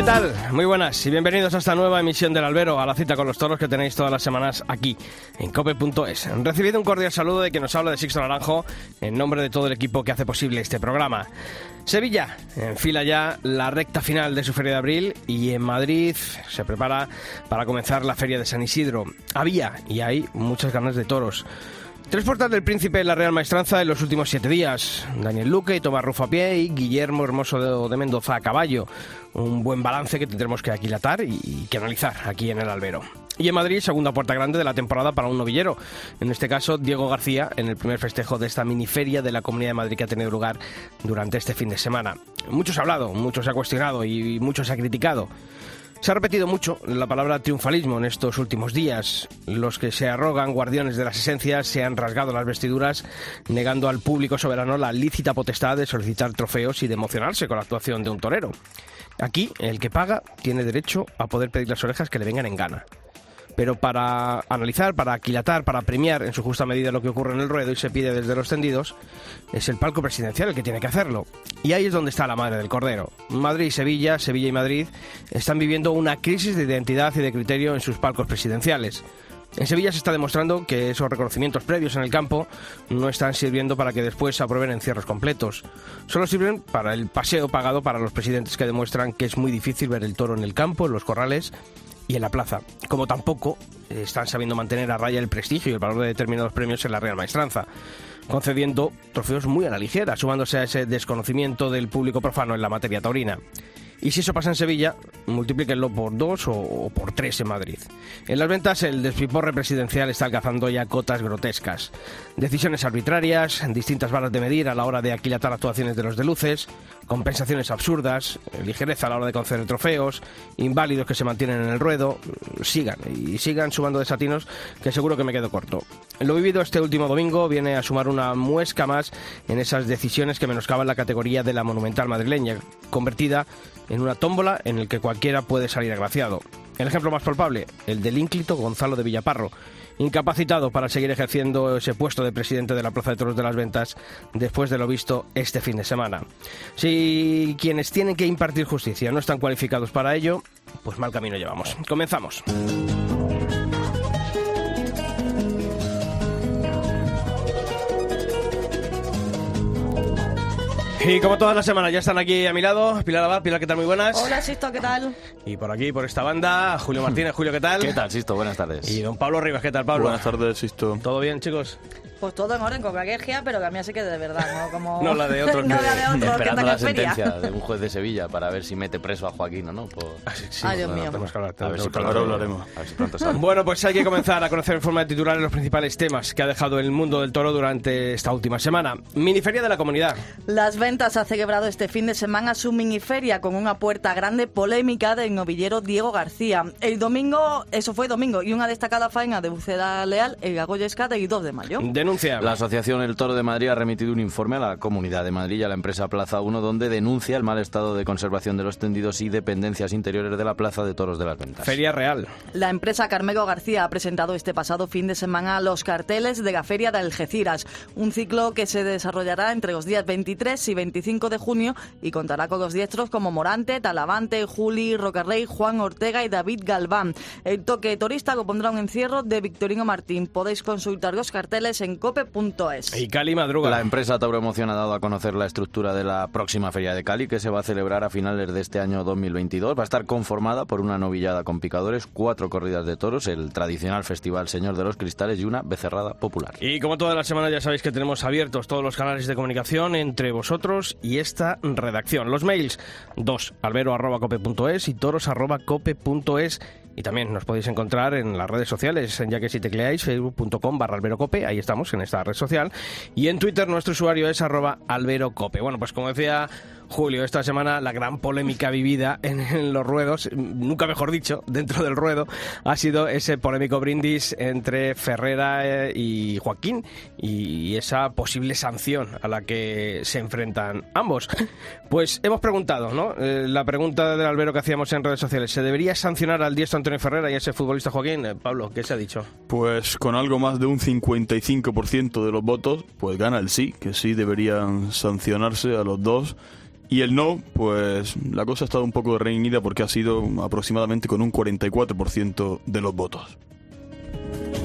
¿Qué tal? Muy buenas y bienvenidos a esta nueva emisión del Albero, a la cita con los toros que tenéis todas las semanas aquí en cope.es. Recibido un cordial saludo de que nos habla de Sixto Naranjo en nombre de todo el equipo que hace posible este programa. Sevilla enfila ya la recta final de su feria de abril y en Madrid se prepara para comenzar la feria de San Isidro. Había y hay muchas ganas de toros. Tres puertas del príncipe de la Real Maestranza en los últimos siete días. Daniel Luque y Tomás Rufo a pie y Guillermo Hermoso de Mendoza a caballo. Un buen balance que tendremos que aquilatar y que analizar aquí en el albero. Y en Madrid, segunda puerta grande de la temporada para un novillero. En este caso, Diego García, en el primer festejo de esta miniferia de la Comunidad de Madrid que ha tenido lugar durante este fin de semana. Mucho se ha hablado, mucho se ha cuestionado y mucho se ha criticado. Se ha repetido mucho la palabra triunfalismo en estos últimos días. Los que se arrogan guardianes de las esencias se han rasgado las vestiduras, negando al público soberano la lícita potestad de solicitar trofeos y de emocionarse con la actuación de un torero. Aquí, el que paga tiene derecho a poder pedir las orejas que le vengan en gana pero para analizar, para aquilatar, para premiar en su justa medida lo que ocurre en el ruedo y se pide desde los tendidos, es el palco presidencial el que tiene que hacerlo. Y ahí es donde está la madre del cordero. Madrid y Sevilla, Sevilla y Madrid están viviendo una crisis de identidad y de criterio en sus palcos presidenciales. En Sevilla se está demostrando que esos reconocimientos previos en el campo no están sirviendo para que después se aprueben encierros completos. Solo sirven para el paseo pagado para los presidentes que demuestran que es muy difícil ver el toro en el campo, en los corrales y en la plaza, como tampoco están sabiendo mantener a raya el prestigio y el valor de determinados premios en la Real Maestranza, concediendo trofeos muy a la ligera, sumándose a ese desconocimiento del público profano en la materia taurina. Y si eso pasa en Sevilla, multiplíquenlo por dos o, por tres en Madrid. En las ventas, el despiporre presidencial está alcanzando ya cotas grotescas. Decisiones arbitrarias, distintas varas de medir a la hora de aquilatar actuaciones de los de luces, compensaciones absurdas, ligereza a la hora de conceder trofeos, inválidos que se mantienen en el ruedo. Sigan y sigan sumando desatinos que seguro que me quedo corto. Lo vivido este último domingo viene a sumar una muesca más en esas decisiones que menoscaban la categoría de la monumental madrileña, convertida en una tómbola en el que cualquiera puede salir agraciado. El ejemplo más palpable, el del ínclito Gonzalo de Villaparro, incapacitado para seguir ejerciendo ese puesto de presidente de la Plaza de Toros de las Ventas después de lo visto este fin de semana. Si quienes tienen que impartir justicia no están cualificados para ello, pues mal camino llevamos. Comenzamos. Y como todas las semanas ya están aquí a mi lado, Pilar Abad, Pilar, ¿qué tal? Muy buenas. Hola, Sisto, ¿qué tal? Y por aquí, por esta banda, Julio Martínez, Julio, ¿qué tal? ¿Qué tal, Sisto? Buenas tardes. Y don Pablo Rivas, ¿qué tal, Pablo? Buenas tardes, Sisto. ¿Todo bien, chicos? Pues todo en orden, con queja, pero que a mí así que de verdad, ¿no? Como... no la de otros. no la de otros, Esperando que la sentencia de un juez de Sevilla para ver si mete preso a Joaquín o no. Por... Ah, sí, sí, Ay, Dios mío. tenemos que hablar, A ver si pronto. Ahora hablaremos. A ver si pronto sale. Bueno, pues hay que comenzar a conocer en forma de titulares los principales temas que ha dejado el mundo del toro durante esta última semana. Miniferia de la comunidad. Las ventas ha celebrado este fin de semana su miniferia con una puerta grande polémica del novillero Diego García. El domingo, eso fue domingo, y una destacada faena de Buceda Leal, el Gagoyesca del 2 de mayo. Denuncia. La Asociación El Toro de Madrid ha remitido un informe a la Comunidad de Madrid y a la empresa Plaza 1 donde denuncia el mal estado de conservación de los tendidos y dependencias interiores de la Plaza de Toros de las Ventas. Feria Real. La empresa Carmelo García ha presentado este pasado fin de semana los carteles de la Feria de Algeciras, un ciclo que se desarrollará entre los días 23 y 25 de junio y contará con los diestros como Morante, Talavante, Juli, Rocarrey, Juan Ortega y David Galván. El toque turista lo pondrá un encierro de Victorino Martín. Podéis consultar los carteles en cope.es. Y Cali Madruga. La empresa Tauro Emoción ha dado a conocer la estructura de la próxima Feria de Cali, que se va a celebrar a finales de este año 2022. Va a estar conformada por una novillada con picadores, cuatro corridas de toros, el tradicional festival Señor de los Cristales y una becerrada popular. Y como todas las semanas ya sabéis que tenemos abiertos todos los canales de comunicación entre vosotros y esta redacción. Los mails 2 albero.cope.es y toros.cope.es y también nos podéis encontrar en las redes sociales, ya que si tecleáis facebook.com barra alberocope, ahí estamos en esta red social. Y en Twitter nuestro usuario es arroba alberocope. Bueno, pues como decía Julio, esta semana la gran polémica vivida en, los ruedos, nunca mejor dicho, dentro del ruedo, ha sido ese polémico brindis entre Ferrera eh, y Joaquín y esa posible sanción a la que se enfrentan ambos. Pues hemos preguntado, ¿no? Eh, la pregunta del albero que hacíamos en redes sociales, ¿se debería sancionar al diestro Antonio Ferrera y a ese futbolista Joaquín? Eh, Pablo, ¿qué se ha dicho? Pues con algo más de un 55% de los votos, pues gana el sí, que sí deberían sancionarse a los dos. Y el no, pues la cosa ha estado un poco reñida porque ha sido aproximadamente con un 44% de los votos.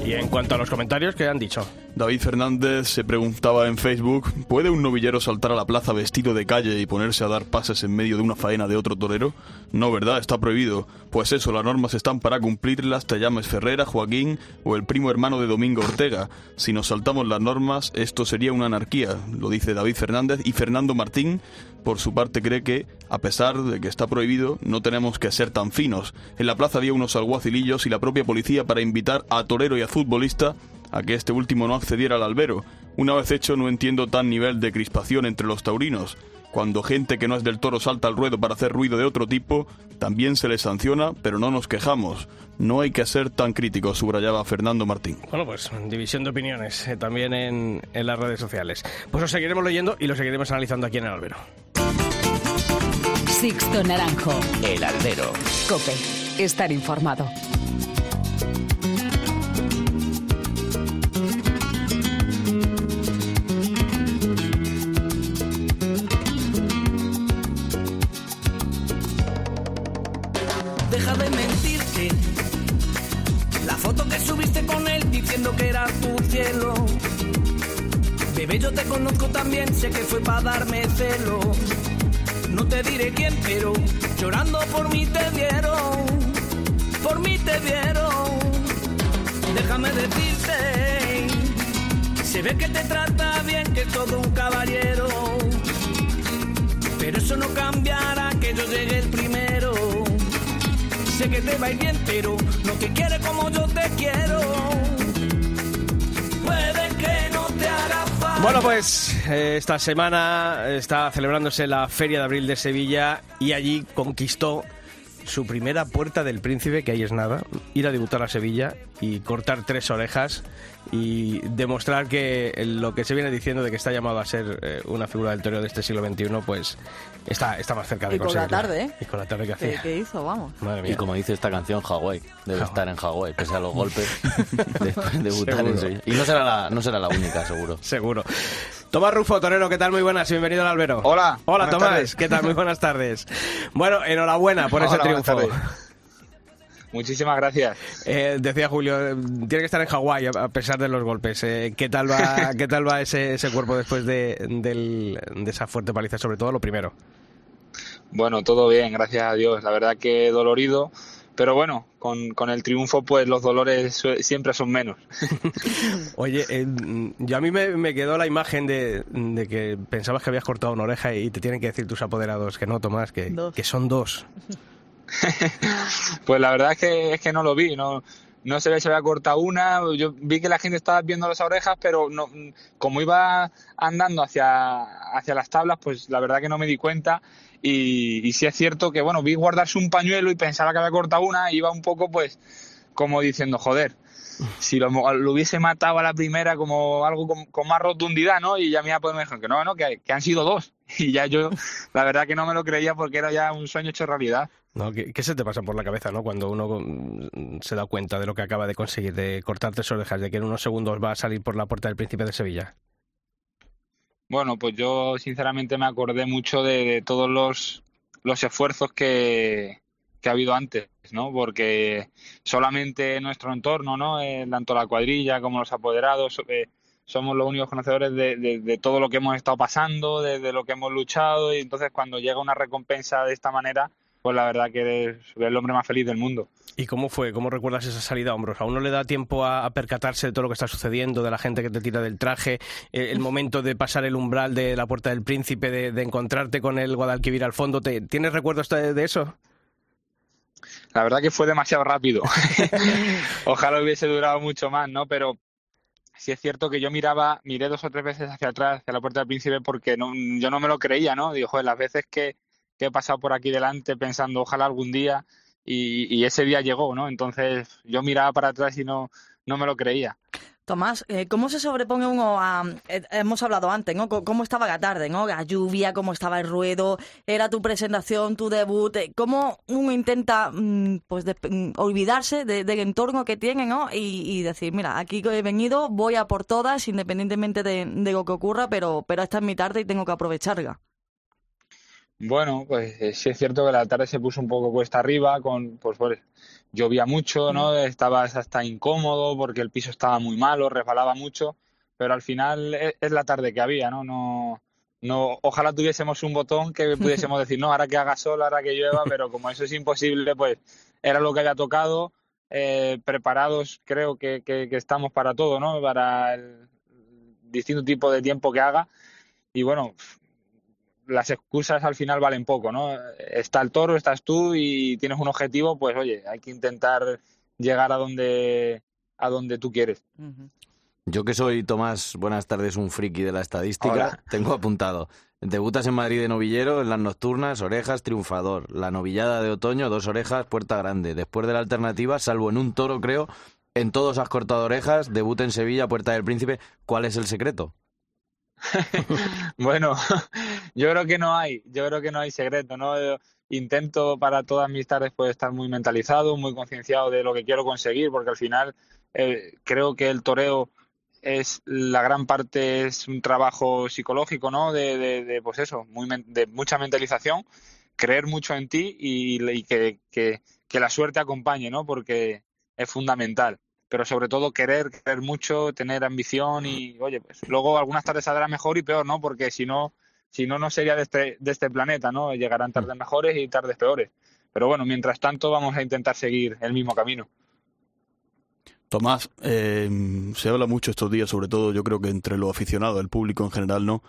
Y en cuanto a los comentarios, ¿qué han dicho? David Fernández se preguntaba en Facebook, ¿puede un novillero saltar a la plaza vestido de calle y ponerse a dar pases en medio de una faena de otro torero? No, ¿verdad? Está prohibido. Pues eso, las normas están para cumplirlas, te llames Ferrera, Joaquín o el primo hermano de Domingo Ortega. Si nos saltamos las normas, esto sería una anarquía, lo dice David Fernández y Fernando Martín por su parte cree que, a pesar de que está prohibido, no tenemos que ser tan finos. En la plaza había unos alguacilillos y la propia policía para invitar a torero y a futbolista a que este último no accediera al albero. Una vez hecho, no entiendo tan nivel de crispación entre los taurinos. Cuando gente que no es del toro salta al ruedo para hacer ruido de otro tipo, también se les sanciona, pero no nos quejamos. No hay que ser tan críticos, subrayaba Fernando Martín. Bueno, pues división de opiniones eh, también en, en las redes sociales. Pues lo seguiremos leyendo y lo seguiremos analizando aquí en el albero. Sixto Naranjo. El Albero. Cope. Estar informado. Deja de mentirte. La foto que subiste con él diciendo que era tu cielo. Bebé, yo te conozco también, sé que fue para darme celo no te diré quién, pero llorando por mí te vieron, por mí te vieron. Déjame decirte, se ve que te trata bien, que es todo un caballero. Pero eso no cambiará que yo llegue el primero. Sé que te va a ir bien, pero no te quiere como yo te quiero. Bueno, pues eh, esta semana está celebrándose la Feria de Abril de Sevilla y allí conquistó su primera puerta del príncipe, que ahí es nada, ir a debutar a Sevilla y cortar tres orejas y demostrar que lo que se viene diciendo de que está llamado a ser eh, una figura del toreo de este siglo XXI, pues está, está más cerca de Y con la tarde, ¿eh? Y con la tarde que hacía. ¿Qué, hizo? Vamos. Madre mía. Y como dice esta canción, Hawái. Debe estar en Hawái, pese a los golpes. después de debutar en. Sevilla. Y no será, la, no será la única, seguro. Seguro. Tomás Rufo, torero, ¿qué tal? Muy buenas, bienvenido al albero. Hola, Hola, Tomás, tardes. ¿qué tal? Muy buenas tardes. Bueno, enhorabuena por ese Hola, triunfo. Muchísimas gracias. Eh, decía Julio, tiene que estar en Hawái a a pesar de los golpes. Eh, ¿Qué tal va, qué tal va ese, ese cuerpo después de, del- de esa fuerte paliza? Sobre todo lo primero. Bueno, todo bien, gracias a Dios. La verdad que dolorido, pero bueno, con, con el triunfo pues los dolores siempre son menos. Oye, eh, yo a mí me, me quedó la imagen de, de que pensabas que habías cortado una oreja y te tienen que decir tus apoderados que no, Tomás, que, Dos. que son dos. Pues la verdad es que, es que no lo vi, no, no se ve si había cortado una, yo vi que la gente estaba viendo las orejas, pero no, como iba andando hacia, hacia las tablas, pues la verdad que no me di cuenta y, y sí es cierto que, bueno, vi guardarse un pañuelo y pensaba que había cortado una y iba un poco pues como diciendo, joder, si lo, lo hubiese matado a la primera como algo con, más rotundidad, ¿no? Y ya a poder me dijeron que no, no, que, que han sido dos. Y ya yo, la verdad que no me lo creía porque era ya un sueño hecho realidad. ¿no? ¿Qué, qué se te pasa por la cabeza ¿no? cuando uno mm, se da cuenta de lo que acaba de conseguir, de cortar tres orejas, de que en unos segundos va a salir por la puerta del Príncipe de Sevilla? Bueno, pues yo sinceramente me acordé mucho de, todos los, los esfuerzos que, que ha habido antes, ¿no? Porque solamente en nuestro entorno, ¿no? Eh, tanto la cuadrilla como los apoderados, eh, somos los únicos conocedores de, de- de todo lo que hemos estado pasando, de, de lo que hemos luchado, y entonces cuando llega una recompensa de esta manera, pues la verdad que eres el hombre más feliz del mundo. ¿Y cómo fue? ¿Cómo recuerdas esa salida a hombros? ¿A uno le da tiempo a, a percatarse de todo lo que está sucediendo, de la gente que te tira del traje, eh, el momento de pasar el umbral de la puerta del príncipe, de, de encontrarte con el Guadalquivir al fondo? ¿Te- ¿Tienes recuerdos de, de eso? La verdad que fue demasiado rápido. Ojalá hubiese durado mucho más, ¿no? Pero sí es cierto que yo miraba, miré dos o tres veces hacia atrás, hacia la puerta del príncipe, porque no, yo no me lo creía, ¿no? Digo, joder, las veces que, que he pasado por aquí delante pensando, ojalá algún día, y, ese día llegó, ¿no? Entonces yo miraba para atrás y no, no me lo creía. Tomás, eh, ¿cómo se sobrepone uno a... eh, hemos hablado antes, ¿no? ¿Cómo estaba la tarde, ¿no? La lluvia, cómo estaba el ruedo, era tu presentación, tu debut, eh, ¿cómo uno intenta, mm, pues, mm, olvidarse de- del entorno que tiene, ¿no? Y, y decir, mira, aquí he venido, voy a por todas, independientemente de, de lo que ocurra, pero, pero esta es mi tarde y tengo que aprovecharla. Bueno, pues eh, sí es cierto que la tarde se puso un poco cuesta arriba, con, pues, pues llovía mucho, ¿no? Estabas hasta incómodo porque el piso estaba muy malo, resbalaba mucho, pero al final es, es la tarde que había, ¿no? No, no, ojalá tuviésemos un botón que pudiésemos decir, no, ahora que haga sol, ahora que llueva, pero como eso es imposible, pues era lo que había tocado, eh, preparados creo que, que, que estamos para todo, ¿no? Para el distinto tipo de tiempo que haga y bueno, las excusas al final valen poco, ¿no? Está el toro, estás tú y tienes un objetivo, pues oye, hay que intentar llegar a donde a donde tú quieres. Yo que soy, Tomás, buenas tardes, un friki de la estadística, Hola. tengo apuntado. Debutas en Madrid de novillero, en las nocturnas, orejas, triunfador. La novillada de otoño, dos orejas, puerta grande. Después de la alternativa, salvo en un toro, creo, en todos has cortado orejas, debut en Sevilla, puerta del príncipe. ¿Cuál es el secreto? Bueno, yo creo que no hay, yo creo que no hay secreto, ¿no? Intento para todas mis tardes pues estar muy mentalizado, muy concienciado de lo que quiero conseguir, porque al final eh, creo que el toreo es la gran parte es un trabajo psicológico, ¿no? De, de, de, pues eso, muy de mucha mentalización, creer mucho en ti y, y que, que, que la suerte acompañe, ¿no? Porque es fundamental. Pero sobre todo querer, querer mucho, tener ambición y, oye, pues luego algunas tardes saldrá mejor y peor, ¿no? Porque si no, si no, no sería de este, de este planeta, ¿no? Llegarán tardes mejores y tardes peores. Pero bueno, mientras tanto vamos a intentar seguir el mismo camino. Tomás, eh, se habla mucho estos días, sobre todo yo creo que entre los aficionados, el público en general, ¿no?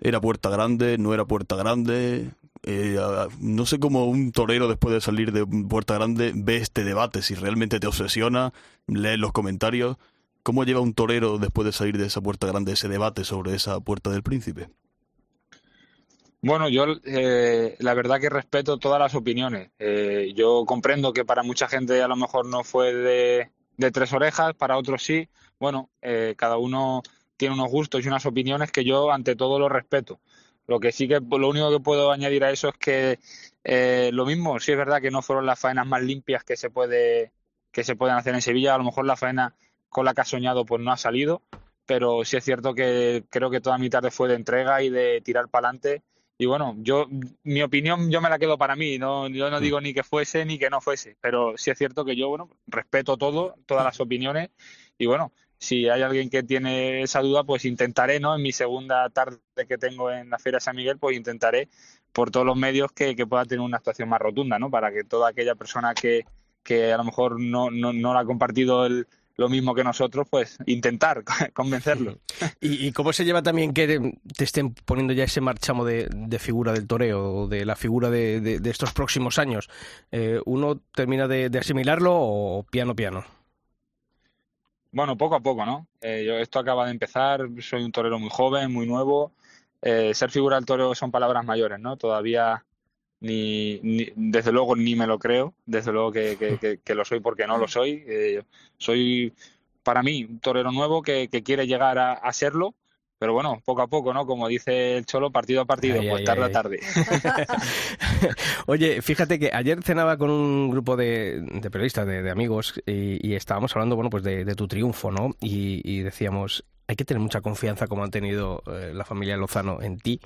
Era puerta grande, no era puerta grande. Eh, no sé cómo un torero después de salir de puerta grande ve este debate, si realmente te obsesiona, lee los comentarios. ¿Cómo lleva un torero después de salir de esa puerta grande ese debate sobre esa puerta del príncipe? Bueno, yo eh, la verdad que respeto todas las opiniones. Eh, yo comprendo que para mucha gente a lo mejor no fue de, tres orejas, para otros sí. Bueno, eh, cada uno tiene unos gustos y unas opiniones que yo ante todo lo respeto. Lo que sí que lo único que puedo añadir a eso es que eh, lo mismo, sí es verdad que no fueron las faenas más limpias que se puede que se pueden hacer en Sevilla. A lo mejor la faena con la que has soñado pues no ha salido, pero sí es cierto que creo que toda mi tarde fue de entrega y de tirar para adelante. Y bueno, yo mi opinión yo me la quedo para mí, no yo no digo ni que fuese ni que no fuese, pero sí es cierto que yo bueno, respeto todo, todas las opiniones y bueno, si hay alguien que tiene esa duda, pues intentaré, ¿no? En mi segunda tarde que tengo en la Feria de San Miguel, pues intentaré por todos los medios que, que pueda tener una actuación más rotunda, ¿no? Para que toda aquella persona que, que a lo mejor no, no, no la ha compartido el, lo mismo que nosotros, pues intentar convencerlo. ¿Y, y cómo se lleva también que te estén poniendo ya ese marchamo de, de figura del toreo, o de la figura de, de- de estos próximos años? Eh, ¿Uno termina de, de asimilarlo o piano piano? Bueno, poco a poco, ¿no? Eh, yo, esto acaba de empezar, soy un torero muy joven, muy nuevo. Eh, ser figura del toreo son palabras mayores, ¿no? Todavía ni, ni- desde luego ni me lo creo, desde luego que, que- que- que lo soy porque no lo soy. Eh, soy, para mí, un torero nuevo que, que quiere llegar a, a serlo, pero bueno, poco a poco, ¿no? Como dice el Cholo, partido a partido, Ay, pues ay, tarde ay. a tarde. Oye, fíjate que ayer cenaba con un grupo de, de periodistas, de, de amigos, y, y estábamos hablando, bueno, pues de, de tu triunfo, ¿no? Y, y decíamos, hay que tener mucha confianza como han tenido eh, la familia Lozano en ti.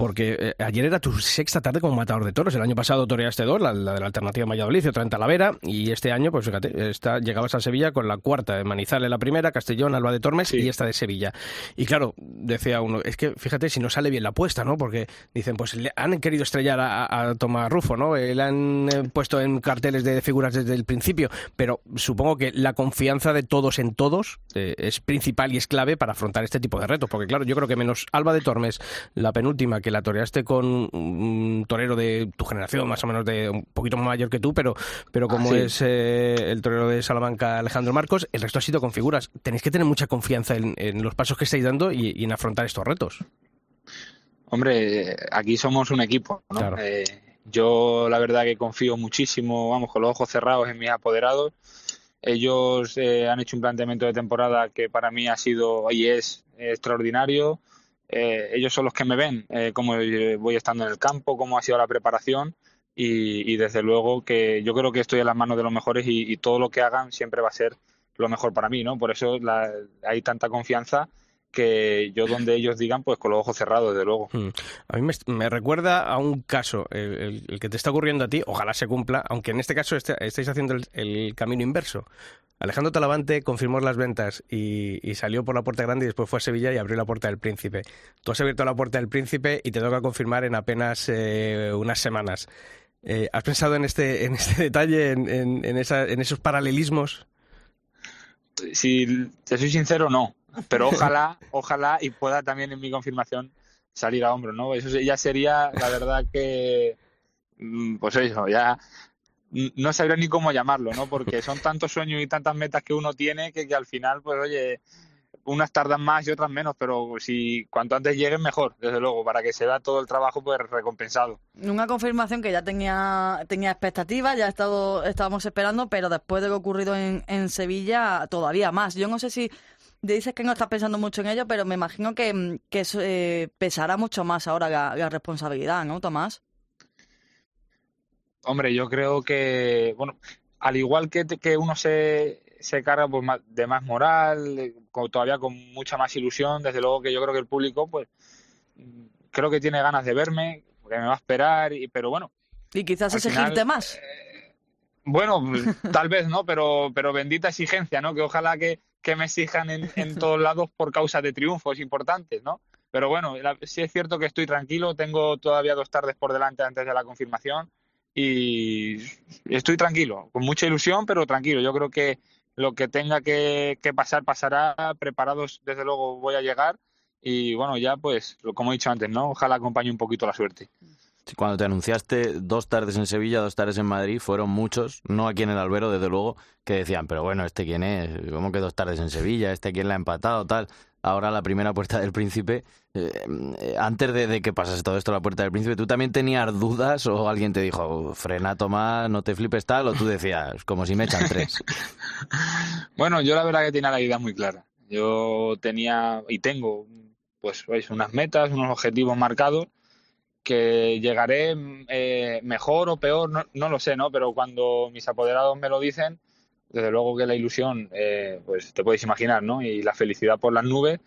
Porque eh, ayer era tu sexta tarde como matador de toros. El año pasado toreaste dos, la, la de la alternativa en Valladolid otra en Talavera. Y este año, pues fíjate, esta, llegabas a Sevilla con la cuarta de Manizales la primera, Castellón, Alba de Tormes Sí. y esta de Sevilla. Y claro, decía uno, es que fíjate si no sale bien la apuesta, ¿no? Porque dicen, pues le han querido estrellar a, a Tomás Rufo, ¿no? Eh, Le han eh, puesto en carteles de figuras desde el principio. Pero supongo que la confianza de todos en todos eh, es principal y es clave para afrontar este tipo de retos. Porque claro, yo creo que menos Alba de Tormes, la penúltima, que que la toreaste con un torero de tu generación, más o menos de un poquito más mayor que tú, pero, pero como Ah, sí. es eh, el torero de Salamanca, Alejandro Marcos, el resto ha sido con figuras. Tenéis que tener mucha confianza en, en los pasos que estáis dando y, y en afrontar estos retos. Hombre, aquí somos un equipo, ¿no? Claro. Eh, yo la verdad que confío muchísimo, vamos, con los ojos cerrados en mis apoderados. Ellos eh, han hecho un planteamiento de temporada que para mí ha sido y es extraordinario. Eh, ellos son los que me ven eh, cómo voy estando en el campo, cómo ha sido la preparación y, desde luego que yo creo que estoy en las manos de los mejores y, todo lo que hagan siempre va a ser lo mejor para mí, ¿no? Por eso hay tanta confianza que yo donde ellos digan, pues con los ojos cerrados, desde luego. Mm. A mí me, me recuerda a un caso, el, el- el que te está ocurriendo a ti, ojalá se cumpla, aunque en este caso este- estáis haciendo el, el camino inverso. Alejandro Talavante confirmó las ventas y, y salió por la puerta grande y después fue a Sevilla y abrió la puerta del Príncipe. Tú has abierto la puerta del Príncipe y te toca confirmar en apenas eh, unas semanas. Eh, ¿Has pensado en este, en este detalle, en, en- en esa- en esos paralelismos? Si te soy sincero, no. Pero ojalá, ojalá y pueda también en mi confirmación salir a hombro, ¿no? Eso ya sería, la verdad que, mm, pues eso, ya no sabría ni cómo llamarlo, ¿no? Porque son tantos sueños y tantas metas que uno tiene que, que al final, pues oye, unas tardan más y otras menos, pero si cuanto antes lleguen, mejor, desde luego, para que se vea todo el trabajo pues recompensado. Una confirmación que ya tenía, tenía expectativas, ya estado, estábamos esperando, pero después de lo ocurrido en, en Sevilla, todavía más. Yo no sé si dices que no estás pensando mucho en ello, pero me imagino que, mm, que eso, eh, pesará mucho más ahora la, la responsabilidad, ¿no, Tomás? Hombre, yo creo que, bueno, al igual que, que uno se, se carga pues, de más moral, de- con- todavía con mucha más ilusión, desde luego que yo creo que el público, pues, mm, creo que tiene ganas de verme, que me va a esperar, y, pero bueno, Y quizás exigirte final, más. Bueno, tal vez, ¿no? Pero, pero bendita exigencia, ¿no? Que ojalá que, que me exijan en, en todos lados por causa de triunfos importantes, ¿no? Pero bueno, la- sí es cierto que estoy tranquilo, tengo todavía dos tardes por delante antes de la confirmación y estoy tranquilo, con mucha ilusión, pero tranquilo. Yo creo que lo que tenga que, que pasar, pasará. Preparados, desde luego, voy a llegar y bueno, ya pues, como he dicho antes, ¿no? Ojalá acompañe un poquito la suerte. Cuando te anunciaste dos tardes en Sevilla, dos tardes en Madrid, fueron muchos, no aquí en el Albero, desde luego, que decían, pero bueno, ¿este quién es? ¿Cómo que dos tardes en Sevilla? ¿Este quién la ha empatado? Tal. Ahora la primera puerta del Príncipe. eh, eh, antes de, que pasase todo esto, la puerta del Príncipe, ¿tú también tenías dudas o alguien te dijo, frena, Tomás, no te flipes tal? O tú decías, como si me echan tres. Bueno, yo la verdad que tenía la idea muy clara. Yo tenía y tengo, pues, veis, unas metas, unos objetivos marcados que llegaré eh, mejor o peor, no, no lo sé, ¿no? Pero cuando mis apoderados me lo dicen, desde luego que la ilusión, eh, pues te puedes imaginar, ¿no? Y la felicidad por las nubes,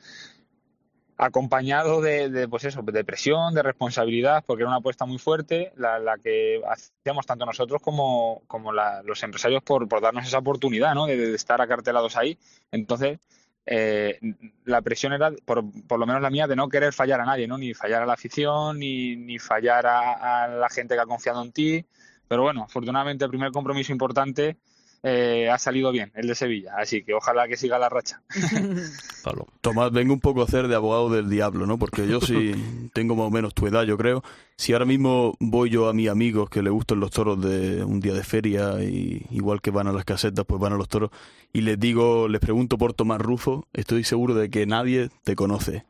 acompañado de, de, pues eso, de presión, de responsabilidad, porque era una apuesta muy fuerte, la, la que hacíamos tanto nosotros como, como la- los empresarios por, por darnos esa oportunidad, ¿no? De, de estar acartelados ahí. Entonces, eh, la presión era, por, por lo menos la mía, de no querer fallar a nadie, ¿no? Ni fallar a la afición, ni, ni fallar a, a la gente que ha confiado en ti. Pero bueno, afortunadamente el primer compromiso importante eh, ha salido bien, el de Sevilla. Así que ojalá que siga la racha. Pablo. Tomás, vengo un poco a hacer de abogado del diablo, ¿no? Porque yo sí tengo más o menos tu edad, yo creo. Si ahora mismo voy yo a mis amigos que les gustan los toros de un día de feria, y igual que van a las casetas, pues van a los toros, y les digo, les pregunto por Tomás Rufo, estoy seguro de que nadie te conoce.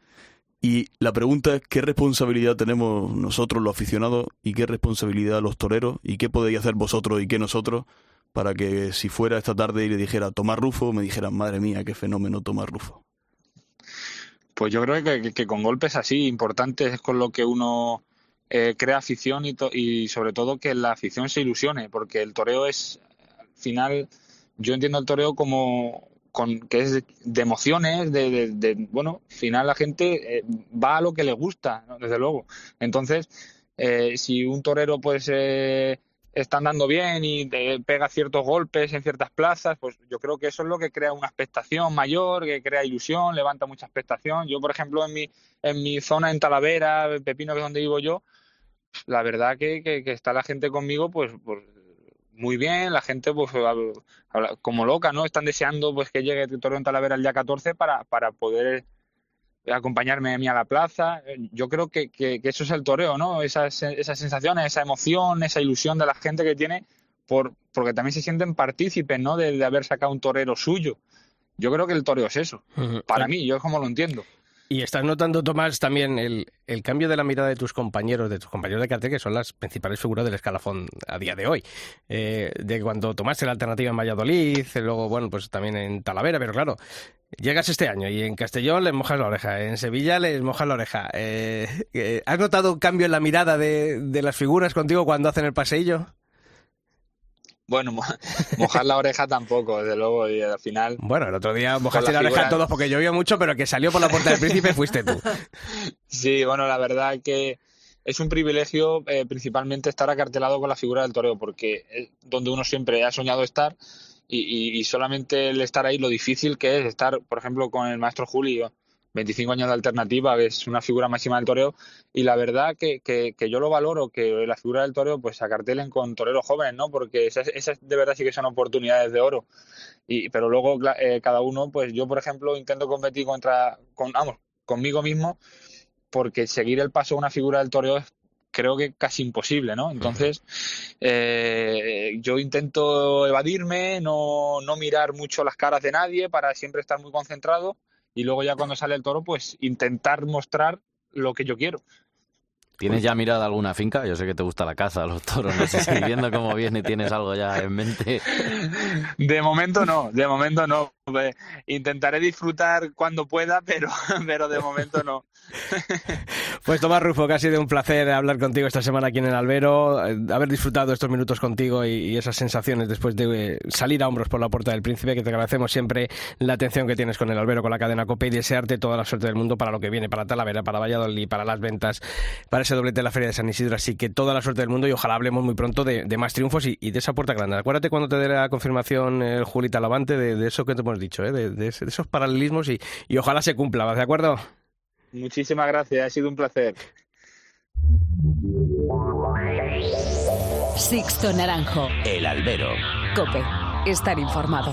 Y la pregunta es, ¿qué responsabilidad tenemos nosotros los aficionados y qué responsabilidad los toreros y qué podéis hacer vosotros y qué nosotros para que si fuera esta tarde y le dijera Tomás Rufo, me dijeran, madre mía, qué fenómeno Tomás Rufo? Pues yo creo que, con golpes así importantes es con lo que uno eh, crea afición y, sobre todo que la afición se ilusione, porque el toreo es, al final, yo entiendo el toreo como con, que es de, emociones, de, de- bueno, al final la gente eh, va a lo que le gusta, desde luego. Entonces, eh, si un torero pues eh, está andando bien y pega ciertos golpes en ciertas plazas, pues yo creo que eso es lo que crea una expectación mayor, que crea ilusión, levanta mucha expectación. Yo, por ejemplo, en mi, en mi zona en Talavera, Pepino, que es donde vivo yo, la verdad que, que, está la gente conmigo, pues, pues muy bien, la gente pues como loca, ¿no? Están deseando pues que llegue el toreo en Talavera el día 14 para, para poder acompañarme a mí a la plaza. Yo creo que, que, eso es el toreo, ¿no? Esas, esas sensaciones, esa emoción, esa ilusión de la gente que tiene, por, porque también se sienten partícipes, ¿no? De, de haber sacado un torero suyo. Yo creo que el toreo es eso. Para mí, yo es como lo entiendo. Y estás notando, Tomás, también el, el, cambio de la mirada de tus compañeros, de tus compañeros de cartel, que son las principales figuras del escalafón a día de hoy. Eh, de cuando tomaste la alternativa en Valladolid, luego, bueno, pues también en Talavera, pero claro, llegas este año y en Castellón les mojas la oreja, en Sevilla les mojas la oreja. Eh, eh, ¿Has notado un cambio en la mirada de, de las figuras contigo cuando hacen el paseillo? Bueno, mojar la oreja tampoco, desde luego, y al final... Bueno, el otro día mojaste la, oreja a todos porque llovió mucho, pero que salió por la puerta del príncipe fuiste tú. Sí, bueno, la verdad que es un privilegio eh, principalmente estar acartelado con la figura del toreo, porque es donde uno siempre ha soñado estar y, y, solamente el estar ahí, lo difícil que es estar, por ejemplo, con el maestro Julio 25 años de alternativa, es una figura máxima del toreo y la verdad que, que, yo lo valoro, que la figura del toreo pues se acartelen con toreros jóvenes, ¿no? Porque esas, esas de verdad sí que son oportunidades de oro. Y, pero luego eh, cada uno, pues yo por ejemplo intento competir contra, con, vamos, conmigo mismo porque seguir el paso de una figura del toreo es creo que casi imposible, ¿no? Entonces, eh, yo intento evadirme, no, no mirar mucho las caras de nadie para siempre estar muy concentrado y luego ya cuando sale el toro, pues intentar mostrar lo que yo quiero. ¿Tienes ya mirado alguna finca? Yo sé que te gusta la caza, los toros, no sé si viendo cómo viene tienes algo ya en mente. De momento no, de momento no. Intentaré disfrutar cuando pueda, pero, pero de momento no. Pues Tomás Rufo, que ha sido un placer hablar contigo esta semana aquí en el Albero, eh, haber disfrutado estos minutos contigo y, esas sensaciones después de eh, salir a hombros por la puerta del príncipe, que te agradecemos siempre la atención que tienes con el Albero, con la cadena COPE y desearte toda la suerte del mundo para lo que viene, para Talavera, para Valladolid, para las ventas, para ese doblete de la Feria de San Isidro. Así que toda la suerte del mundo y ojalá hablemos muy pronto de, más triunfos y, de esa puerta grande. Acuérdate cuando te dé la confirmación el Julita Lavante de, eso que te hemos dicho, ¿eh? de, esos paralelismos y, y ojalá se cumpla, ¿de acuerdo? Muchísimas gracias, ha sido un placer. Sixto Naranjo. El albero. Cope. Estar informado.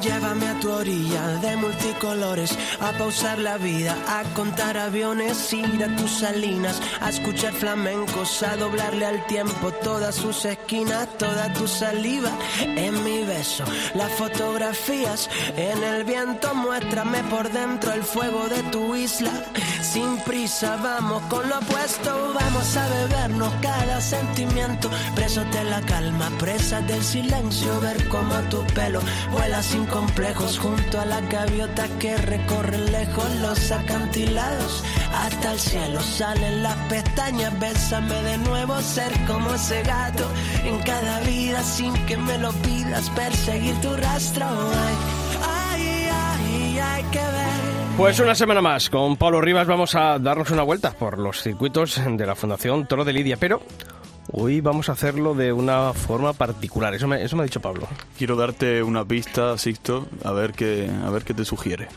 Llévame a tu orilla de multicolores, a pausar la vida, a contar aviones, ir a tus salinas, a escuchar flamencos, a doblarle al tiempo todas sus esquinas, toda tu saliva en mi beso, las fotografías en el viento, muéstrame por dentro el fuego de tu isla, sin prisa vamos con lo opuesto, vamos a bebernos cada sentimiento, presos de la calma, presas del silencio, ver cómo tu pelo vuela sin complejos junto a la gaviota que recorre lejos los acantilados hasta el cielo salen las pestañas bésame de nuevo ser como ese gato en cada vida sin que me lo pidas perseguir tu rastro. Ay, ay, ay, que ver. Pues una semana más, con Pablo Rivas vamos a darnos una vuelta por los circuitos de la Fundación Toro de Lidia, pero Hoy vamos a hacerlo de una forma particular, eso me, eso me ha dicho Pablo. Quiero darte una pista, Sixto, a ver qué, a ver qué te sugiere.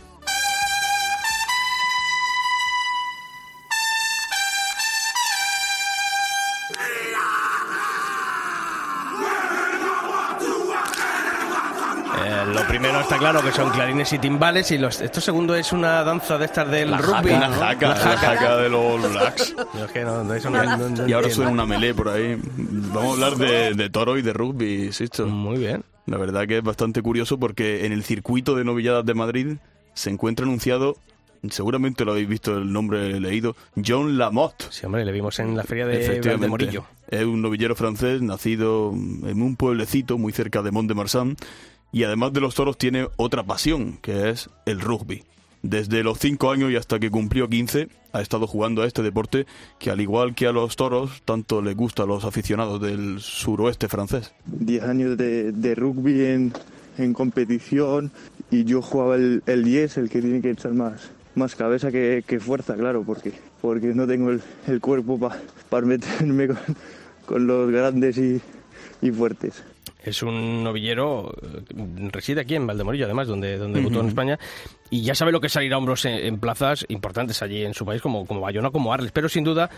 Primero está claro que son clarines y timbales y los, esto segundo es una danza de estas del rugby. la jaca, la jaca de los blacks. y ahora suena una melee por ahí. Vamos a hablar de, de toro y de rugby, esto Muy bien. La verdad que es bastante curioso porque en el circuito de novilladas de Madrid se encuentra anunciado seguramente lo habéis visto el nombre leído, John Lamotte. Sí, hombre, le vimos en la feria de Morillo. Es un novillero francés nacido en un pueblecito muy cerca de Mont-de-Marsan y además de los toros tiene otra pasión, que es el rugby. Desde los 5 años y hasta que cumplió 15 ha estado jugando a este deporte que al igual que a los toros, tanto le gusta a los aficionados del suroeste francés. 10 años de, rugby en, en, competición y yo jugaba el, el 10, el que tiene que echar más, más cabeza que, fuerza, claro, porque, porque no tengo el, cuerpo para meterme con, con, los grandes y, y fuertes es un novillero, eh, reside aquí en Valdemorillo, además, donde, donde debutó en España, y ya sabe lo que es salir a hombros en, plazas importantes allí en su país, como, como Bayona, como Arles, pero sin duda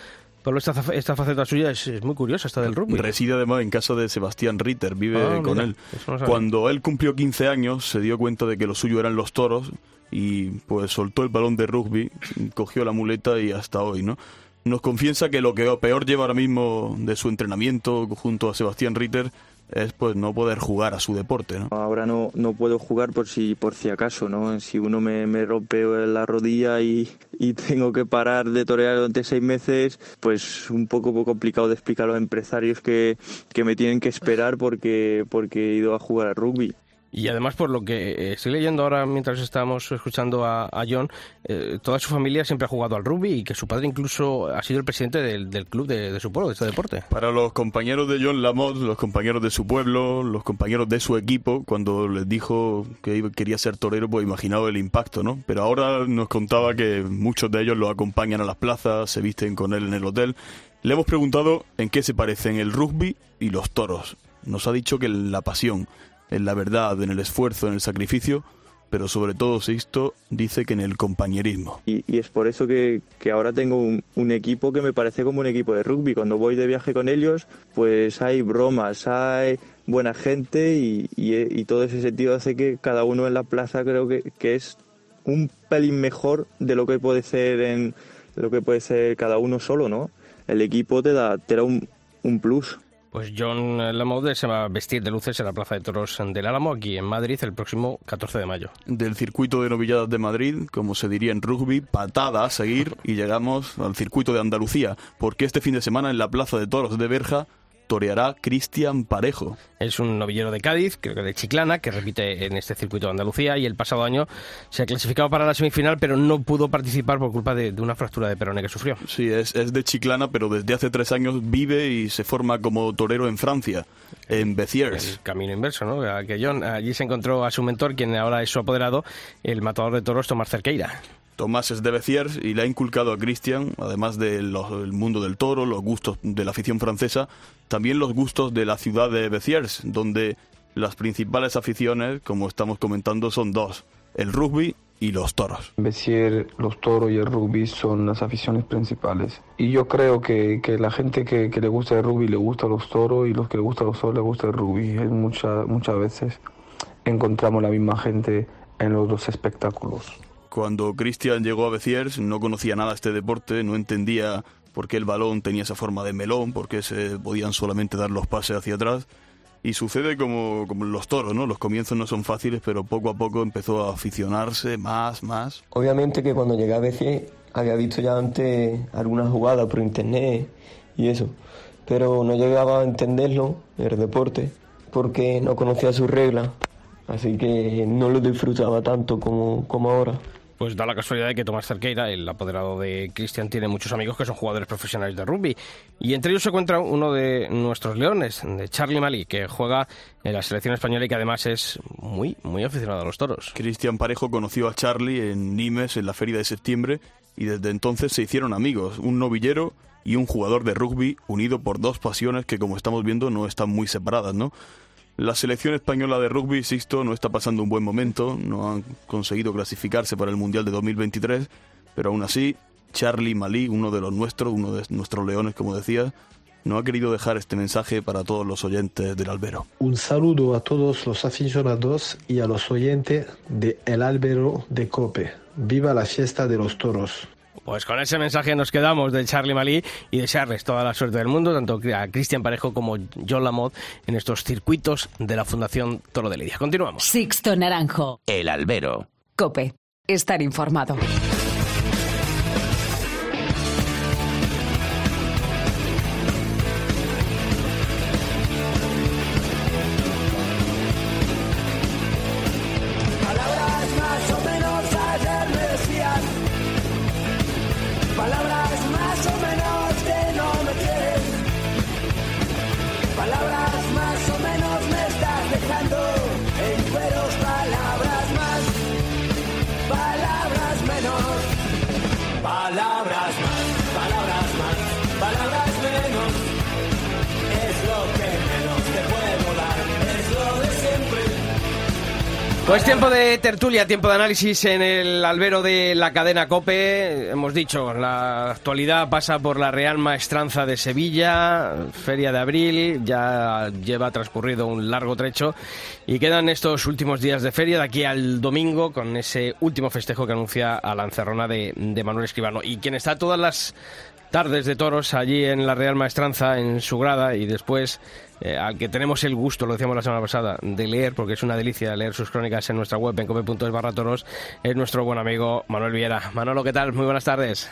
Pablo, esta, esta faceta suya es, es muy curiosa, esta del rugby. Reside además en casa de Sebastián Ritter, vive Ah, con mira, él. no. Cuando él cumplió 15 años, se dio cuenta de que lo suyo eran los toros y pues soltó el balón de rugby, cogió la muleta y hasta hoy, ¿no? Nos confiesa que lo que peor lleva ahora mismo de su entrenamiento junto a Sebastián Ritter es pues no poder jugar a su deporte, ¿no? Ahora no, no puedo jugar por si, por si acaso, ¿no? Si uno me, me rompe la rodilla y, y tengo que parar de torear durante seis meses, pues un poco complicado de explicar a los empresarios que, que me tienen que esperar porque, porque he ido a jugar al rugby. Y además, por lo que eh, estoy leyendo ahora mientras estábamos escuchando a, a John, eh, toda su familia siempre ha jugado al rugby y que su padre incluso ha sido el presidente del, del club de, de su pueblo, de este deporte. Para los compañeros de John Lamotte, los compañeros de su pueblo, los compañeros de su equipo, cuando les dijo que quería ser torero, pues imaginaba el impacto, ¿no? Pero ahora nos contaba que muchos de ellos lo acompañan a las plazas, se visten con él en el hotel. Le hemos preguntado en qué se parecen el rugby y los toros. Nos ha dicho que la pasión, en la verdad, en el esfuerzo, en el sacrificio, pero sobre todo, Sixto dice que en el compañerismo. Y, es por eso que, que ahora tengo un, equipo que me parece como un equipo de rugby. Cuando voy de viaje con ellos, pues hay bromas, hay buena gente y, y, y todo ese sentido hace que cada uno en la plaza creo que, que es un pelín mejor de lo que puede ser en lo que puede ser cada uno solo, ¿no? El equipo te da, te da un, un plus. Pues John Lamotte se va a vestir de luces en la Plaza de Toros del Álamo, aquí en Madrid, el próximo 14 de mayo. del circuito de novilladas de Madrid, como se diría en rugby, patada a seguir y llegamos al circuito de Andalucía, porque este fin de semana en la Plaza de Toros de Berja toreará Cristian Parejo. Es un novillero de Cádiz, creo que de Chiclana, que repite en este circuito de Andalucía y el pasado año se ha clasificado para la semifinal, pero no pudo participar por culpa de, de una fractura de perone que sufrió. Sí, es, es de Chiclana, pero desde hace tres años vive y se forma como torero en Francia, en Béziers. El camino inverso, ¿no? A Que John allí se encontró a su mentor, quien ahora es su apoderado, el matador de toros Tomás Cerqueira. Tomás es de Béziers y le ha inculcado a Cristian, además del mundo del toro, los gustos de la afición francesa, también los gustos de la ciudad de Béziers, donde las principales aficiones, como estamos comentando, son dos, el rugby y los toros. Béziers, los toros y el rugby son las aficiones principales. Y yo creo que, que la gente que, le gusta el rugby le gusta los toros y los que le gustan los toros le gusta el rugby. Es mucha- muchas veces encontramos la misma gente en los dos espectáculos. Cuando Cristian llegó a Béziers no conocía nada este deporte, no entendía por qué el balón tenía esa forma de melón, por qué se podían solamente dar los pases hacia atrás. Y sucede como, como los toros, ¿no? Los comienzos no son fáciles, pero poco a poco empezó a aficionarse más, más. Obviamente que cuando llegué a BC había visto ya antes algunas jugadas por internet y eso, pero no llegaba a entenderlo, el deporte, porque no conocía sus reglas, así que no lo disfrutaba tanto como, como ahora. Pues da la casualidad de que Tomás Cerqueira, el apoderado de Cristian, tiene muchos amigos que son jugadores profesionales de rugby. Y entre ellos se encuentra uno de nuestros leones, de Charlie Mali, que juega en la selección española y que además es muy, muy aficionado a los toros. Cristian Parejo conoció a Charlie en Nimes en la feria de septiembre y desde entonces se hicieron amigos, un novillero y un jugador de rugby unido por dos pasiones que como estamos viendo no están muy separadas, ¿no? La selección española de rugby, Sixto, no está pasando un buen momento, no han conseguido clasificarse para el Mundial de 2023, pero aún así, Charlie Malí, uno de los nuestros, uno de nuestros leones, como decía, no ha querido dejar este mensaje para todos los oyentes del albero. Un saludo a todos los aficionados y a los oyentes de El Albero de Cope. Viva la fiesta de los toros. Pues con ese mensaje nos quedamos de Charlie Malí y desearles toda la suerte del mundo, tanto a Cristian Parejo como John Lamotte, en estos circuitos de la Fundación Toro de Lidia. Continuamos. Sixto Naranjo. El albero. Cope. Estar informado. Palabras más, palabras más, palabras menos Pues tiempo de tertulia, tiempo de análisis en el albero de la cadena Cope. Hemos dicho, la actualidad pasa por la Real Maestranza de Sevilla, Feria de Abril, ya lleva transcurrido un largo trecho y quedan estos últimos días de feria de aquí al domingo con ese último festejo que anuncia a la encerrona de, de Manuel Escribano. Y quien está todas las tardes de toros allí en la Real Maestranza, en su grada, y después eh, al que tenemos el gusto, lo decíamos la semana pasada, de leer, porque es una delicia leer sus crónicas en nuestra web, en cope.es barra toros, es nuestro buen amigo Manuel Viera. Manolo, ¿qué tal? Muy buenas tardes.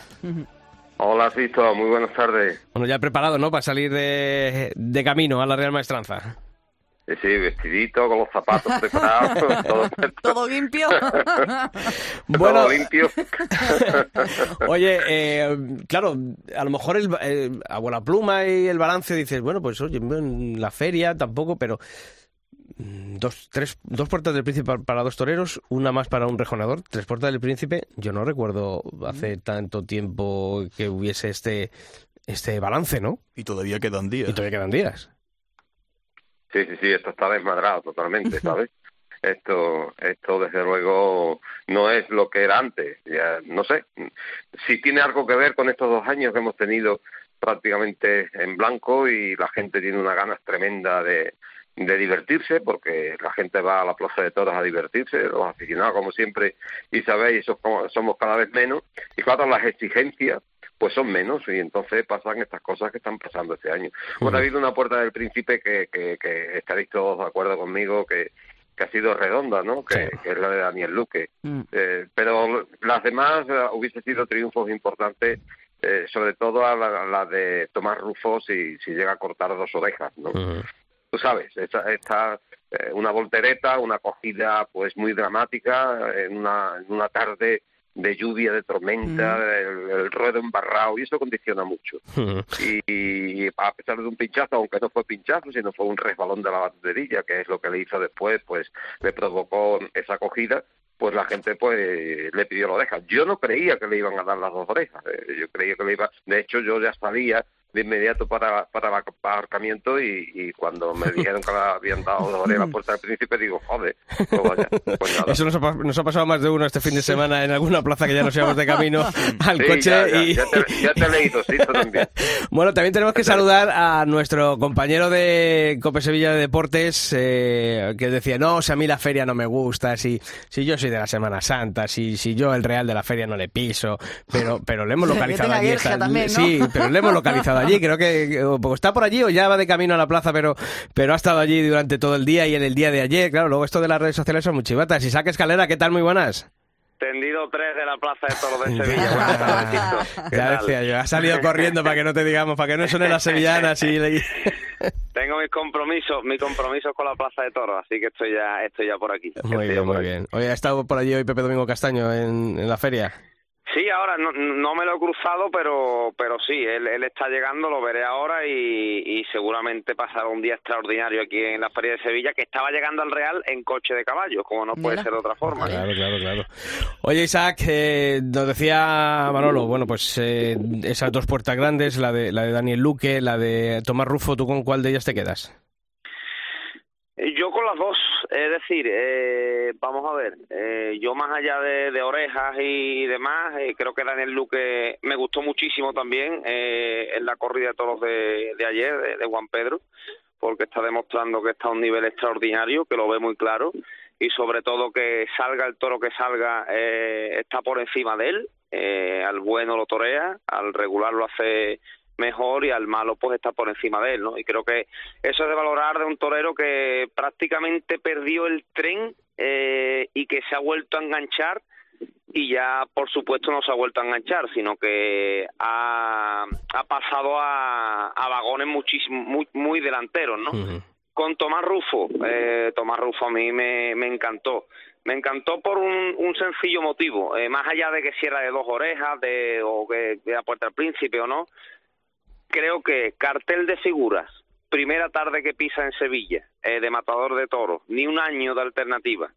Hola, Sisto, muy buenas tardes. Bueno, ya preparado, ¿no?, para salir de, de camino a la Real Maestranza. Sí, vestidito, con los zapatos preparados, todo, ¿Todo limpio? Bueno. todo limpio. Oye, eh, claro, a lo mejor el, eh, a buena pluma y el balance dices, bueno, pues oye, en la feria tampoco, pero mm, dos, tres, dos puertas del príncipe para- para dos toreros, una más para un rejonador, tres puertas del príncipe. Yo no recuerdo hace tanto tiempo que hubiese este, este balance, ¿no? Y todavía quedan días. Y todavía quedan días. Sí, sí, sí, esto está desmadrado totalmente, ¿sabes? Esto, esto desde luego no es lo que era antes. Ya, no sé si tiene algo que ver con estos dos años que hemos tenido prácticamente en blanco y la gente tiene unas ganas tremendas de, de divertirse porque la gente va a la plaza de toros a divertirse, los aficionados como siempre y sabéis somos cada vez menos y claro las exigencias pues son menos y entonces pasan estas cosas que están pasando este año. Bueno, ha habido una puerta del príncipe que, que, que estaréis todos de acuerdo conmigo que, que ha sido redonda, ¿no? Que, que es la de Daniel Luque. Eh, pero las demás eh, hubiese sido triunfos importantes, eh, sobre todo a la, a la de Tomás Rufo si, si llega a cortar dos orejas, ¿no? Tú sabes, esta, esta, eh, una voltereta, una acogida pues muy dramática en una, en una tarde de lluvia, de tormenta, el, el ruedo embarrado, y eso condiciona mucho. Y, y a pesar de un pinchazo, aunque no fue pinchazo, sino fue un resbalón de la banderilla, que es lo que le hizo después, pues le provocó esa acogida, pues la gente pues le pidió la oreja. Yo no creía que le iban a dar las dos orejas, eh, yo creía que le iba, de hecho yo ya salía de inmediato para, para el aparcamiento y, y cuando me dijeron que le habían dado la puerta del príncipe, digo, joder, pues vaya, pues nada. Eso nos ha, pa- nos ha pasado más de uno este fin de semana en alguna plaza que ya nos íbamos de camino al Sí, coche. ya, ya, y... ya te, ya te he leído, sí, tú también. Bueno, también tenemos que saludar a nuestro compañero de Cope Sevilla de Deportes, eh, que decía, no, si a mí la feria no me gusta, si, si yo soy de la Semana Santa, si, si yo el Real de la feria no le piso, pero, pero le hemos localizado allí. alergia también, ¿no? Sí, pero le hemos localizado allí, creo que o pues está por allí o ya va de camino a la plaza, pero, pero ha estado allí durante todo el día y en el día de ayer, claro, luego esto de las redes sociales son muy chivatas. Isaac Escalera, ¿qué tal? Muy buenas. Tendido 3 de la Plaza de Toros de Sevilla. Buenas yo, ha salido corriendo para que no te digamos, para que no suene las sevillanas y... Tengo mis compromisos, mis compromisos con la Plaza de Toros, así que estoy ya, estoy ya por aquí. Muy bien, muy bien. Oye, ha estado por allí hoy Pepe Domingo Castaño en, en la feria. Sí, ahora no, no me lo he cruzado, pero, pero sí, él, él está llegando, lo veré ahora y, y seguramente pasará un día extraordinario aquí en la Feria de Sevilla, que estaba llegando al Real en coche de caballos, como no puede Mira. ser de otra forma. Claro, claro, claro. Oye, Isaac, eh, nos decía Manolo, bueno, pues eh, esas dos puertas grandes, la de, la de Daniel Luque, la de Tomás Rufo, ¿tú con cuál de ellas te quedas? Eh, Yo con las dos, es decir, eh, vamos a ver, eh, yo más allá de, orejas y demás, eh, creo que Daniel Luque me gustó muchísimo también eh, en la corrida de toros de, de ayer, de, de Juan Pedro, porque está demostrando que está a un nivel extraordinario, que lo ve muy claro, y sobre todo que salga el toro que salga, eh, está por encima de él, eh, al bueno lo torea, al regular lo hace mejor y al malo pues está por encima de él, ¿no? Y creo que eso es de valorar de un torero que prácticamente perdió el tren eh, y que se ha vuelto a enganchar y ya por supuesto no se ha vuelto a enganchar, sino que ha, ha pasado a, a vagones muchísimo, muy, muy delanteros, ¿no? Con Tomás Rufo, eh, Tomás Rufo a mí me, me encantó. Me encantó por un, un sencillo motivo, eh, más allá de que si era de dos orejas de, o que de la puerta al príncipe o no, creo que cartel de figuras, primera tarde que pisa en Sevilla, eh, de matador de toros, ni un año de alternativa.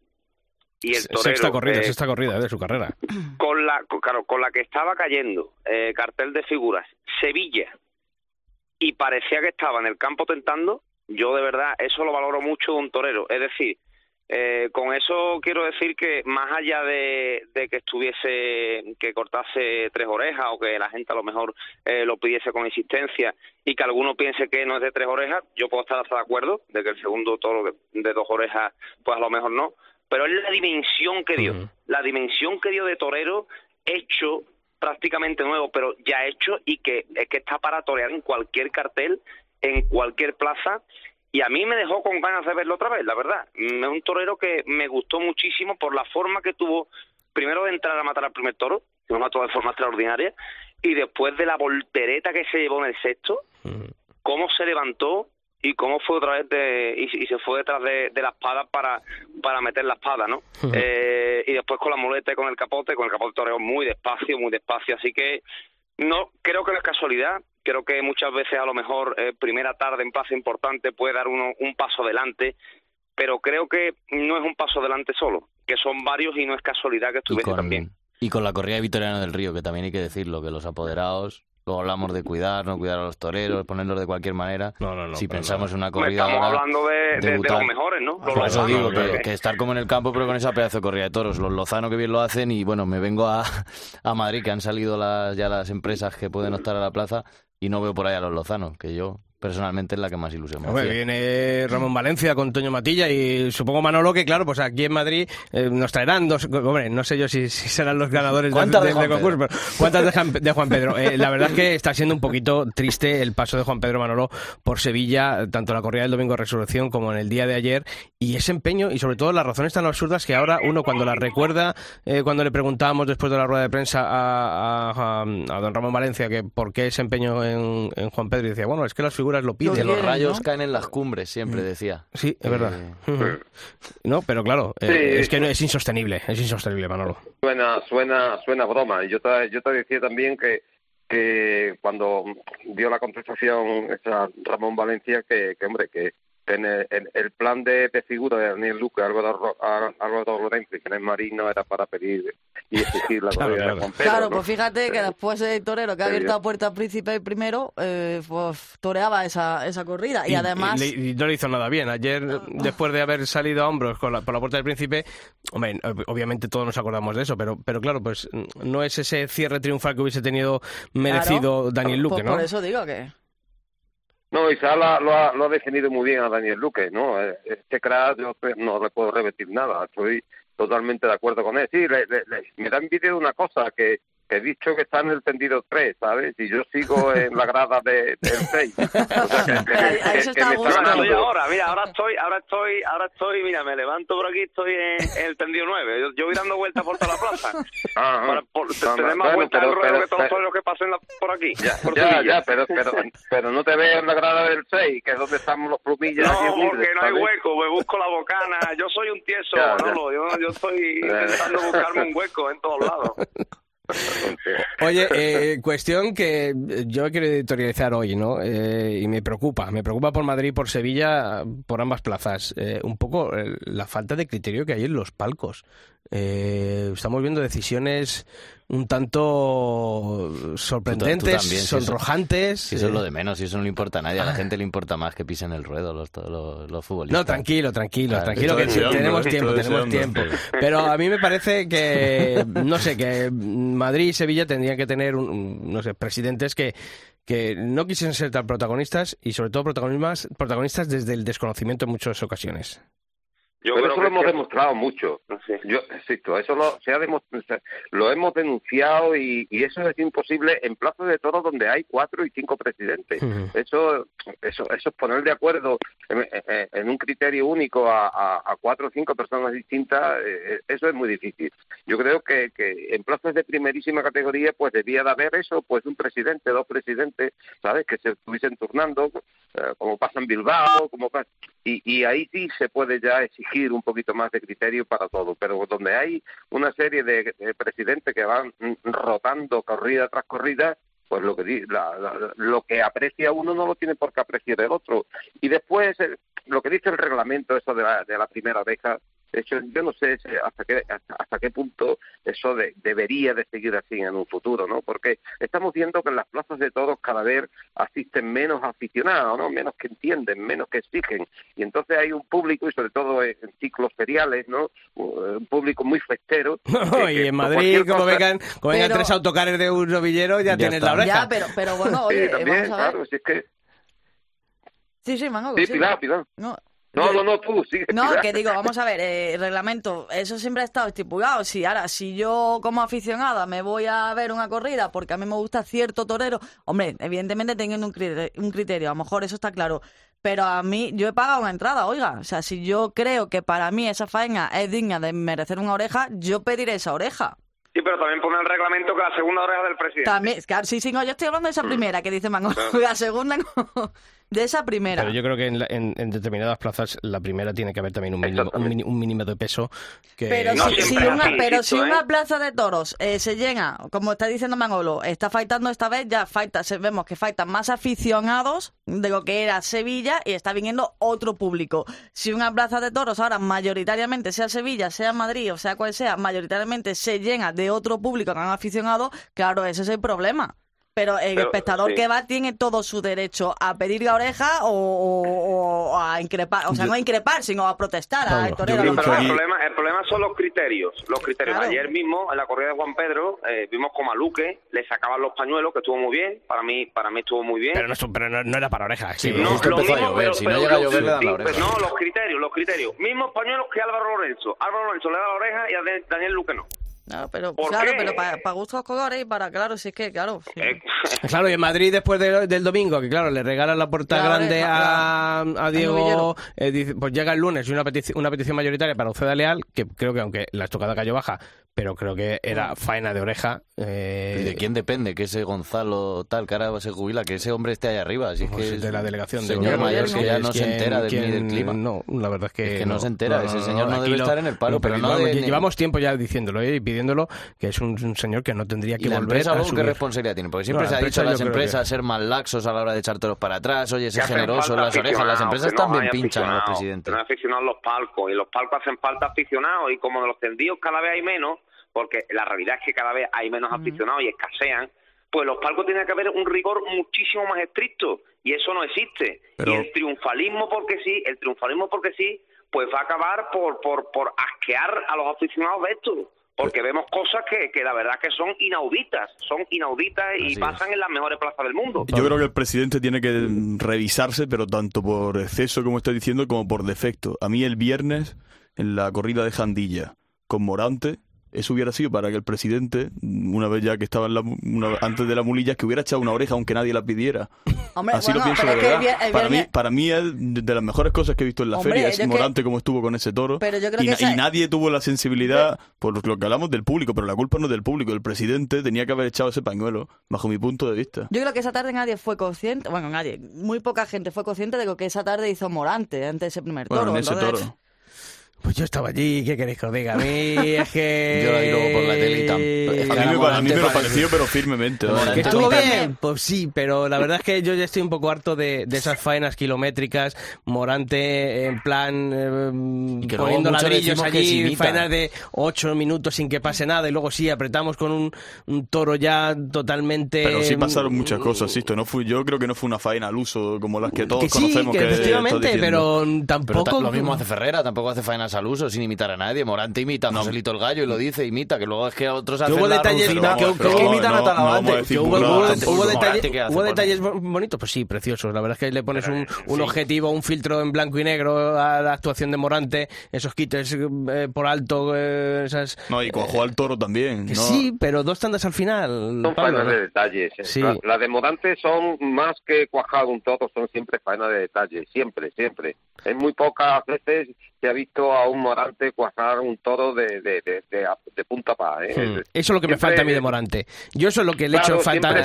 Y el torero, sexta corrida, eh, sexta corrida de su carrera. con la claro, con la que estaba cayendo eh, cartel de figuras Sevilla y parecía que estaba en el campo tentando yo de verdad eso lo valoro mucho de un torero es decir Eh, con eso quiero decir que más allá de, que estuviese, que cortase tres orejas o que la gente a lo mejor eh, lo pidiese con insistencia y que alguno piense que no es de tres orejas, yo puedo estar hasta de acuerdo de que el segundo toro de, dos orejas, pues a lo mejor no, pero es la dimensión que dio, la dimensión que dio de torero hecho prácticamente nuevo, pero ya hecho y que es que está para torear en cualquier cartel, en cualquier plaza y a mí me dejó con ganas de verlo otra vez, la verdad. Es un torero que me gustó muchísimo por la forma que tuvo, primero de entrar a matar al primer toro, que lo mató de forma extraordinaria, y después de la voltereta que se llevó en el sexto, cómo se levantó y cómo fue otra vez de, y, se fue detrás de, la espada para, para meter la espada, ¿no? eh, y después con la muleta y con el capote, con el capote toreo muy despacio, muy despacio, así que no, creo que no es casualidad, creo que muchas veces a lo mejor eh, primera tarde en plaza importante puede dar uno un paso adelante, pero creo que no es un paso adelante solo, que son varios y no es casualidad que estuviese también. Y con la corrida de Vitoriano del Río, que también hay que decirlo, que los apoderados Luego hablamos de cuidar, no cuidar a los toreros, ponerlos de cualquier manera. No, no, no, si pensamos en una corrida. Estamos hablando de, los mejores, ¿no? Por eso digo que, estar como en el campo, pero con esa pedazo de corrida de toros. Los Lozano que bien lo hacen y bueno, me vengo a, a Madrid, que han salido las, ya las empresas que pueden optar a la plaza y no veo por ahí a los Lozano, que yo personalmente es la que más ilusión me hace. Viene Ramón Valencia con Toño Matilla y supongo Manolo que, claro, pues aquí en Madrid eh, nos traerán dos. Hombre, no sé yo si, serán los ganadores de, de, concurso, pero ¿cuántas de, Juan Pedro? Eh, la verdad es que está siendo un poquito triste el paso de Juan Pedro Manolo por Sevilla, tanto la corrida del domingo de Resurrección como en el día de ayer, y ese empeño y sobre todo las razones tan absurdas que ahora uno cuando las recuerda, eh, cuando le preguntábamos después de la rueda de prensa a, don Ramón Valencia que por qué ese empeño en, en Juan Pedro, y decía, bueno, es que las figuras lo piden. los rayos caen en las cumbres, siempre mm. decía. Sí, es verdad. Eh, no, pero claro, eh, es que es insostenible, es insostenible, Manolo. Suena, suena, suena broma. Yo te, yo te decía también que que cuando dio la contestación Ramón Valencia que, que hombre que en el, plan de, figura de Daniel Luque, Álvaro, Álvaro Lorenzo y Ginés Marino era para pedir y exigir la claro, claro. de Claro, pues fíjate que después el torero que ha abierto la puerta al príncipe primero, eh, pues toreaba esa, esa corrida. Y, además. Y, no le hizo nada bien. Ayer, después de haber salido a hombros por la puerta del príncipe, hombre, obviamente todos nos acordamos de eso, pero, pero claro, pues no es ese cierre triunfal que hubiese tenido merecido Daniel Luque, ¿no? Por eso digo que. No, Isaac lo, ha, lo ha definido muy bien a Daniel Luque, ¿no? Eh, este crack yo no le puedo repetir nada, estoy totalmente de acuerdo con él. Sí, me da envidia de una cosa, que he dicho que está en el tendido 3, ¿sabes? Y yo sigo en la grada del 6. O sea, que, que, me ahora, mira, ahora estoy, ahora estoy, ahora estoy, mira, me levanto por aquí, estoy en, el tendido 9. Yo, voy dando vueltas por toda la plaza. Para, por, tenemos bueno, vueltas pero, ruedo que todos los que pasen por aquí. Ya, ya, ya, pero, pero, pero no te veo en la grada del 6, que es donde estamos los plumillas. No, porque no hay hueco, me busco la bocana. Yo soy un tieso, no, yo, yo estoy intentando buscarme un hueco en todos lados. Oye, eh, cuestión que yo quiero editorializar hoy, ¿no? Eh, y me preocupa, me preocupa por Madrid, por Sevilla, por ambas plazas. Eh, un poco la falta de criterio que hay en los palcos. estamos viendo decisiones un tanto sorprendentes, sonrojantes. eso es lo de menos, y eso no le importa a nadie. A la ah. gente le importa más que pisen el ruedo los, los, futbolistas. No, tranquilo, tranquilo, tranquilo, que tenemos tiempo, tenemos tiempo. Pero a mí me parece que, no sé, que Madrid y Sevilla tendrían que tener, no sé, presidentes que que no quisiesen ser tan protagonistas y sobre todo protagonistas, protagonistas desde el desconocimiento en muchas ocasiones. Yo Pero eso lo hemos demostrado mucho. Yo, eso lo, se ha lo hemos denunciado y, eso es imposible en plazos de toros donde hay cuatro y cinco presidentes. Eso, eso, eso es poner de acuerdo en, un criterio único a, cuatro o cinco personas distintas, eh, eh, eso es muy difícil. Yo creo que, que en plazos de primerísima categoría, pues debía de haber eso, pues un presidente, dos presidentes, ¿sabes? Que se estuviesen turnando, eh, como pasa en Bilbao, como pasa y, ahí sí se puede ya exigir un poquito más de criterio para todo, pero donde hay una serie de, presidentes que van rotando corrida tras corrida, pues lo que lo que aprecia uno no lo tiene por qué apreciar el otro. Y después, eh, lo que dice el reglamento, eso de la, de la primera oreja, Eso, yo no sé hasta qué, hasta, qué punto eso de, debería de seguir así en un futuro, ¿no? Porque estamos viendo que en las plazas de todos cada vez asisten menos aficionados, ¿no? Menos que entienden, menos que exigen. Y entonces hay un público, y sobre todo en ciclos feriales, ¿no? Un público muy festero. y en Madrid, como vengan, como vengan tres autocares de un novillero, ya, tienes la oreja. Ya, pero, pero bueno, oye, sí, vamos a ver. Claro, si es que... Sí, sí, Mango. Sí, sí. Pilar, Pilar. No, no, no, no, tú, sí. No, que digo, vamos a ver, eh, reglamento, eso siempre ha estado estipulado. Si ahora, si yo como aficionada me voy a ver una corrida porque a mí me gusta cierto torero, hombre, evidentemente teniendo un criterio, un criterio, a lo mejor eso está claro. Pero a mí, yo he pagado una entrada, oiga. O sea, si yo creo que para mí esa faena es digna de merecer una oreja, yo pediré esa oreja. Sí, pero también pone el reglamento que la segunda oreja del presidente. También, claro, sí, sí, no, yo estoy hablando de esa primera que dice Mango. La segunda no. De esa primera. Pero yo creo que en, la- en- en determinadas plazas la primera tiene que haber también un mínimo, un, mínimo de peso. Que... Pero, No si, una, así, pero si ¿eh? una plaza de toros eh, se llena, como está diciendo Manolo, está faltando esta vez, ya falta, vemos que faltan más aficionados de lo que era Sevilla y está viniendo otro público. Si una plaza de toros ahora mayoritariamente, sea Sevilla, sea Madrid o sea cual sea, mayoritariamente se llena de otro público tan aficionado, claro, ese es el problema. Pero el Pero, espectador sí. que va tiene todo su derecho a pedir la oreja o, o- o a increpar, o sea, Yo- no a increpar, sino a protestar Pablo, al torero. Pero el problema, el problema son los criterios. Los criterios. Claro. Ayer mismo, en la corrida de Juan Pedro, eh, vimos como a Luque le sacaban los pañuelos, que estuvo muy bien. Para mí, para mí estuvo muy bien. Pero, no, pero no, no era para orejas. Sí, pero justo empezó a llover, pero- si no llega a lo- llover le dan la oreja. No, los criterios, los criterios. Mismos pañuelos que Álvaro Lorenzo. Álvaro Lorenzo le da la oreja y a Daniel Luque no. Claro, pero, ¿Por claro, qué? pero para gustos colores y para, claro, si es que, claro. sí. Eh, Claro, y en Madrid después de- del domingo, que claro, le regalan la puerta La grande oreja, a, a Diego, eh, dice- pues llega el lunes y una, petici- una petición mayoritaria para Uceda Leal, que creo que aunque la estocada cayó baja, pero creo que era faena de oreja. eh, ¿Y de quién depende que ese Gonzalo tal cara se jubila, que ese hombre esté ahí arriba? Si es pues, que de la delegación de señor gobierno, mayor es que ya es no se entera del, quien- del clima. No, la verdad es que, Es que no se entera, ese señor no debe lo- estar en el palo, lo pero no de- lle- Llevamos tiempo ya diciéndolo ¿eh? y pidiéndolo, que es un, un señor que no tendría ¿Y que la volver empresa a luego qué subir. responsabilidad tiene? Porque siempre No, se ha dicho a las que- empresas ser más laxos a la hora de echártelos para atrás, oye, ser generosos en las orejas. Las empresas también pinchan a los presidentes. No aficionados los palcos y los palcos hacen falta aficionados y como en los tendidos cada vez hay menos, porque la realidad es que cada vez hay menos aficionados y escasean, pues los palcos tienen que haber un rigor muchísimo más estricto y eso no existe. Pero- Y el triunfalismo porque sí, el triunfalismo porque sí, pues va a acabar por, por, por asquear a los aficionados de esto. Porque vemos cosas que, que la verdad que son inauditas, son inauditas y Así es. pasan en las mejores plazas del mundo. Yo creo que el presidente tiene que revisarse, pero tanto por exceso, como está diciendo, como por defecto. A mí el viernes, en la corrida de Jandilla, con Morante, eso hubiera sido para que el presidente, una vez ya que estaba en la, una- antes de la mulilla, que hubiera echado una oreja aunque nadie la pidiera. Hombre, Así lo pienso de es que el verdad. el para, mí, para mí es de las mejores cosas que he visto en la Hombre, feria, es que- Morante como estuvo con ese toro. Pero yo creo y, que na- esa- y nadie tuvo la sensibilidad, por lo que hablamos del público, pero la culpa no es del público, el presidente tenía que haber echado ese pañuelo, bajo mi punto de vista. Yo creo que esa tarde nadie fue consciente, bueno, nadie, muy poca gente fue consciente de lo que esa tarde hizo Morante ante ese primer toro. Bueno, en ese toro. Pues yo estaba allí, ¿qué queréis que os diga? A mí es que... Yo la vi luego por la tele y tan- A mí, me, a mí me lo pareció, pero firmemente. ¿Que estuvo bien? Pues sí, pero la verdad es que yo ya estoy un poco harto de, de esas faenas kilométricas, Morante en plan eh, poniendo ladrillos allí, faenas de ocho minutos sin que pase nada y luego sí, apretamos con un, un toro ya totalmente... Pero sí pasaron muchas cosas, esto no fue, yo creo que no fue una faena al uso como las que todos Que sí, conocemos. que que efectivamente, diciendo. pero Pero tampoco... ta- lo mismo hace Ferrera, tampoco hace faenas al uso sin imitar a nadie. Morante imita a Joselito el Gallo y lo dice, imita, que luego es que otros hacen hubo detalles- que- imitan no, a no Talavante. hubo, burrada hubo- tampoco. hubo Morante, detalle- ¿qué hace, hubo por detalles bo- bonitos, pues sí, preciosos. La verdad es que le pones un, un objetivo, un filtro en blanco y negro a la actuación de Morante, esos quites eh, por alto, eh, esas... No, y cuajó al toro también. ¿no? sí, pero dos tandas al final. Son Pablo, faenas de ¿no? detalles. ¿eh? Sí. La- Las de Morante son más que cuajar un toro, son siempre faenas de detalles, siempre, siempre. En muy pocas veces se ha visto a un Morante cuajar un toro de, de, de, de, de punta a pa. ¿eh? Hmm. Eso es lo que me Siempre- falta a mí de Morante. Yo eso es lo que le echo Claro, en falta. que-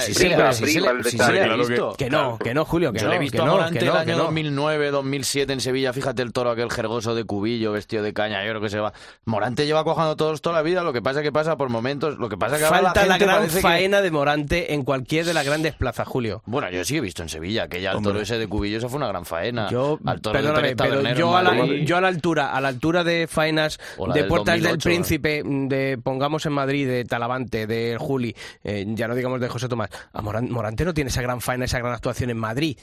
visto. Que no, que no, Julio, que Yo no. le he visto que a Morante que no, el que año no. 2009, 2007 en Sevilla. Fíjate el toro aquel jergoso de cubillo, vestido de caña. Yo creo que se va. Morante lleva cuajando todos toda la vida. Lo que pasa es que pasa por momentos. Lo que pasa que ahora Falta la, gente gran parece que- faena de Morante en cualquier de las grandes plazas, Julio. Bueno, yo sí he visto en Sevilla que ya el toro ese de cubillo, eso fue una gran faena. Yo, al toro pero yo a, la, yo a la altura, a la, altura de faenas de del Puertas del 2008, Príncipe, de pongamos en Madrid, de Talavante, de Juli, eh, ya no digamos de José Tomás, a Moran- Morante no tiene esa gran faena, esa gran actuación en Madrid.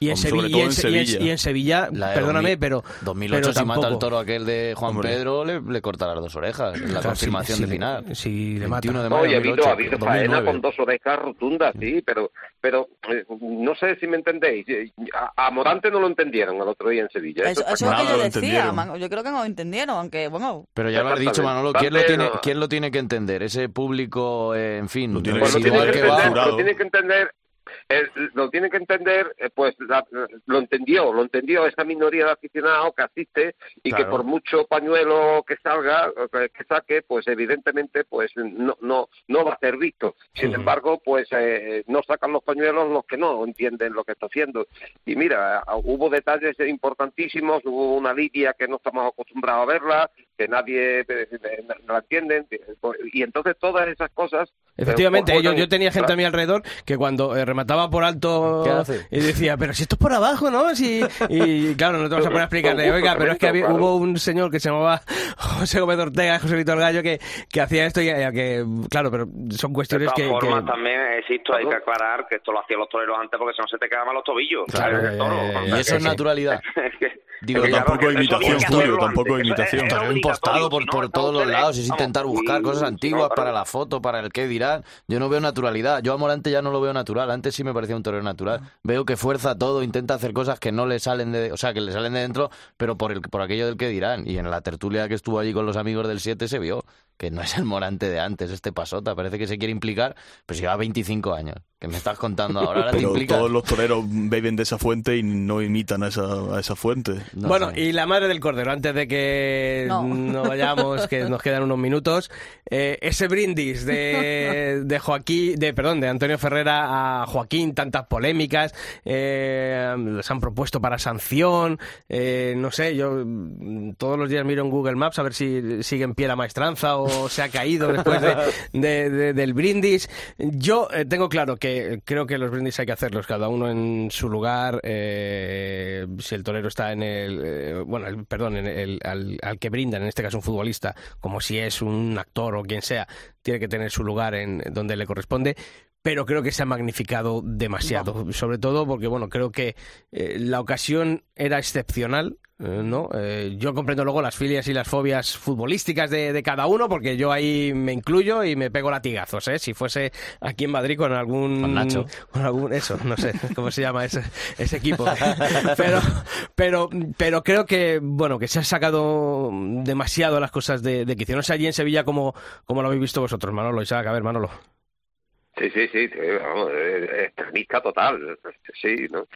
Y en, Hombre, Sevi- sobre y en Sevilla. y en Sevilla, perdóname, 2000, pero 2008 pero si mata tampoco. el toro aquel de Juan Hombre. Pedro le, le corta las dos orejas. Es la Claro, confirmación sí, de sí, final. sí, le mata. 21 de mayo Oye, de ha habido, 2008, ha habido faena 2009. con dos orejas rotundas, sí, pero pero eh, no sé si me entendéis. Eh, A, a Morante no lo entendieron el otro día en Sevilla. Eso, está eso es lo que yo decía, man- yo creo que no lo entendieron, aunque, bueno, Pero ya lo has dicho. Manolo, ¿quién lo, tiene, ¿quién lo tiene que entender? Ese público, eh, en fin, Lo tiene que entender, jurado. lo tiene que entender, eh, lo tiene que entender, eh, pues la- lo entendió, lo entendió esa minoría de aficionados que asiste y Claro. que por mucho pañuelo que salga, que, que saque, pues evidentemente, pues no no no va a ser visto. Sin embargo, pues eh, no sacan los pañuelos los que no entienden lo que está haciendo. Y mira, hubo detalles importantísimos, hubo una lidia que no estamos acostumbrados a verla, que nadie eh, no la entienden, y entonces todas esas cosas eh, Efectivamente, pues, yo, yo tenía gente a mi alrededor que cuando eh, remataba por alto y decía, pero si esto es por abajo, ¿no? Si, y claro, no te vas a poner a explicarle, oiga, pero es que había- claro. hubo un señor que se llamaba José Gómez Ortega, José Víctor Gallo, que, que hacía esto y que, claro, pero son De cuestiones todas que... formas, que- también existo, hay que aclarar que esto lo hacían los toreros antes porque si no se te quedaban los tobillos. Claro, toro. eh, Y eso es naturalidad. Digo, claro, tampoco imitación, Julio, tampoco imitación. Impostado por, no, por todos los lados, es vamos, intentar buscar y- cosas antiguas para la foto, para el qué dirán. Yo no veo naturalidad. Yo a Morante ya no lo veo natural. Antes sí me parecía un torero natural. Veo que fuerza todo, intenta hacer cosas que no le salen de, o sea, que le salen de dentro, pero por el por aquello del que dirán. Y en la tertulia que estuvo allí con los amigos del 7 se vio que no es el Morante de antes, este pasota. Parece que se quiere implicar, pero si lleva 25 años. ¿Qué me estás contando ahora? Pero todos los toreros beben de esa fuente y no imitan a esa, a esa fuente. No bueno, sé. y la madre del cordero, antes de que No. no vayamos, que nos quedan unos minutos, eh, ese brindis de, de Joaquín, de perdón, de Antonio Ferrera a Joaquín, tantas polémicas, eh, les han propuesto para sanción, eh, no sé, yo mm, todos los días miro en Google Maps a ver si sigue en pie la maestranza o se ha caído después de, de- de- del brindis. Yo eh, tengo claro que creo que los brindis hay que hacerlos cada uno en su lugar. eh, si el torero está en el, eh, bueno, el- perdón, en el, al, al que brindan, en este caso un futbolista, como si es un actor o quien sea, tiene que tener su lugar en donde le corresponde. Pero creo que se ha magnificado demasiado, sobre todo porque, bueno, creo que eh, la ocasión era excepcional, ¿no? Eh, yo comprendo luego las filias y las fobias futbolísticas de, de cada uno, porque yo ahí me incluyo y me pego latigazos, ¿eh? Si fuese aquí en Madrid con algún... Con Nacho. con algún... Eso, no sé cómo se llama ese, ese equipo. Pero, pero, pero creo que, bueno, que se ha sacado demasiado las cosas de, de. No sé allí en Sevilla cómo, cómo lo habéis visto vosotros, Manolo. Isaac, a ver, Manolo. Sí, sí, sí, vamos, extremista total, sí, ¿no?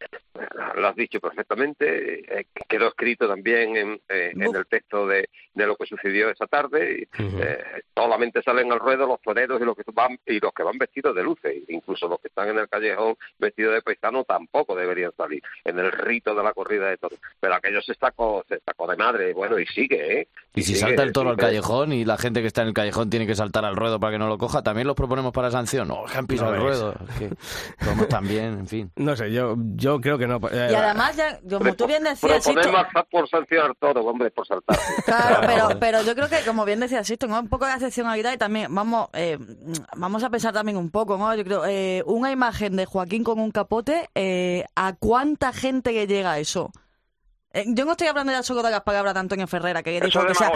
Lo has dicho perfectamente, eh, quedó escrito también en, eh, en el texto de, de lo que sucedió esa tarde, eh, solamente salen al ruedo los toreros y los que van y los que van vestidos de luces, incluso los que están en el callejón vestidos de paisano tampoco deberían salir en el rito de la corrida de toros, pero aquello se sacó, se sacó de madre, bueno, y sigue, ¿eh? Y si sigue, salta el toro al callejón y la gente que está en el callejón tiene que saltar al ruedo para que no lo coja, ¿también los proponemos para sanción? No, que han pisado No el ves. ruedo. Que somos también, en fin. No sé, yo, yo creo que no. eh, y además, ya, como tú bien decías, Sisto- Proponemos por sancionar todo, hombre, por saltar. Claro, pero, pero yo creo que, como bien decía Sisto, ¿no? un poco de excepcionalidad y también vamos eh, vamos a pensar también un poco, ¿no? Yo creo, eh, una imagen de Joaquín con un capote, eh, ¿a cuánta gente le llega eso? Eh, yo no estoy hablando ya solo de las palabras de Antonio Ferrera, que dijo que sea...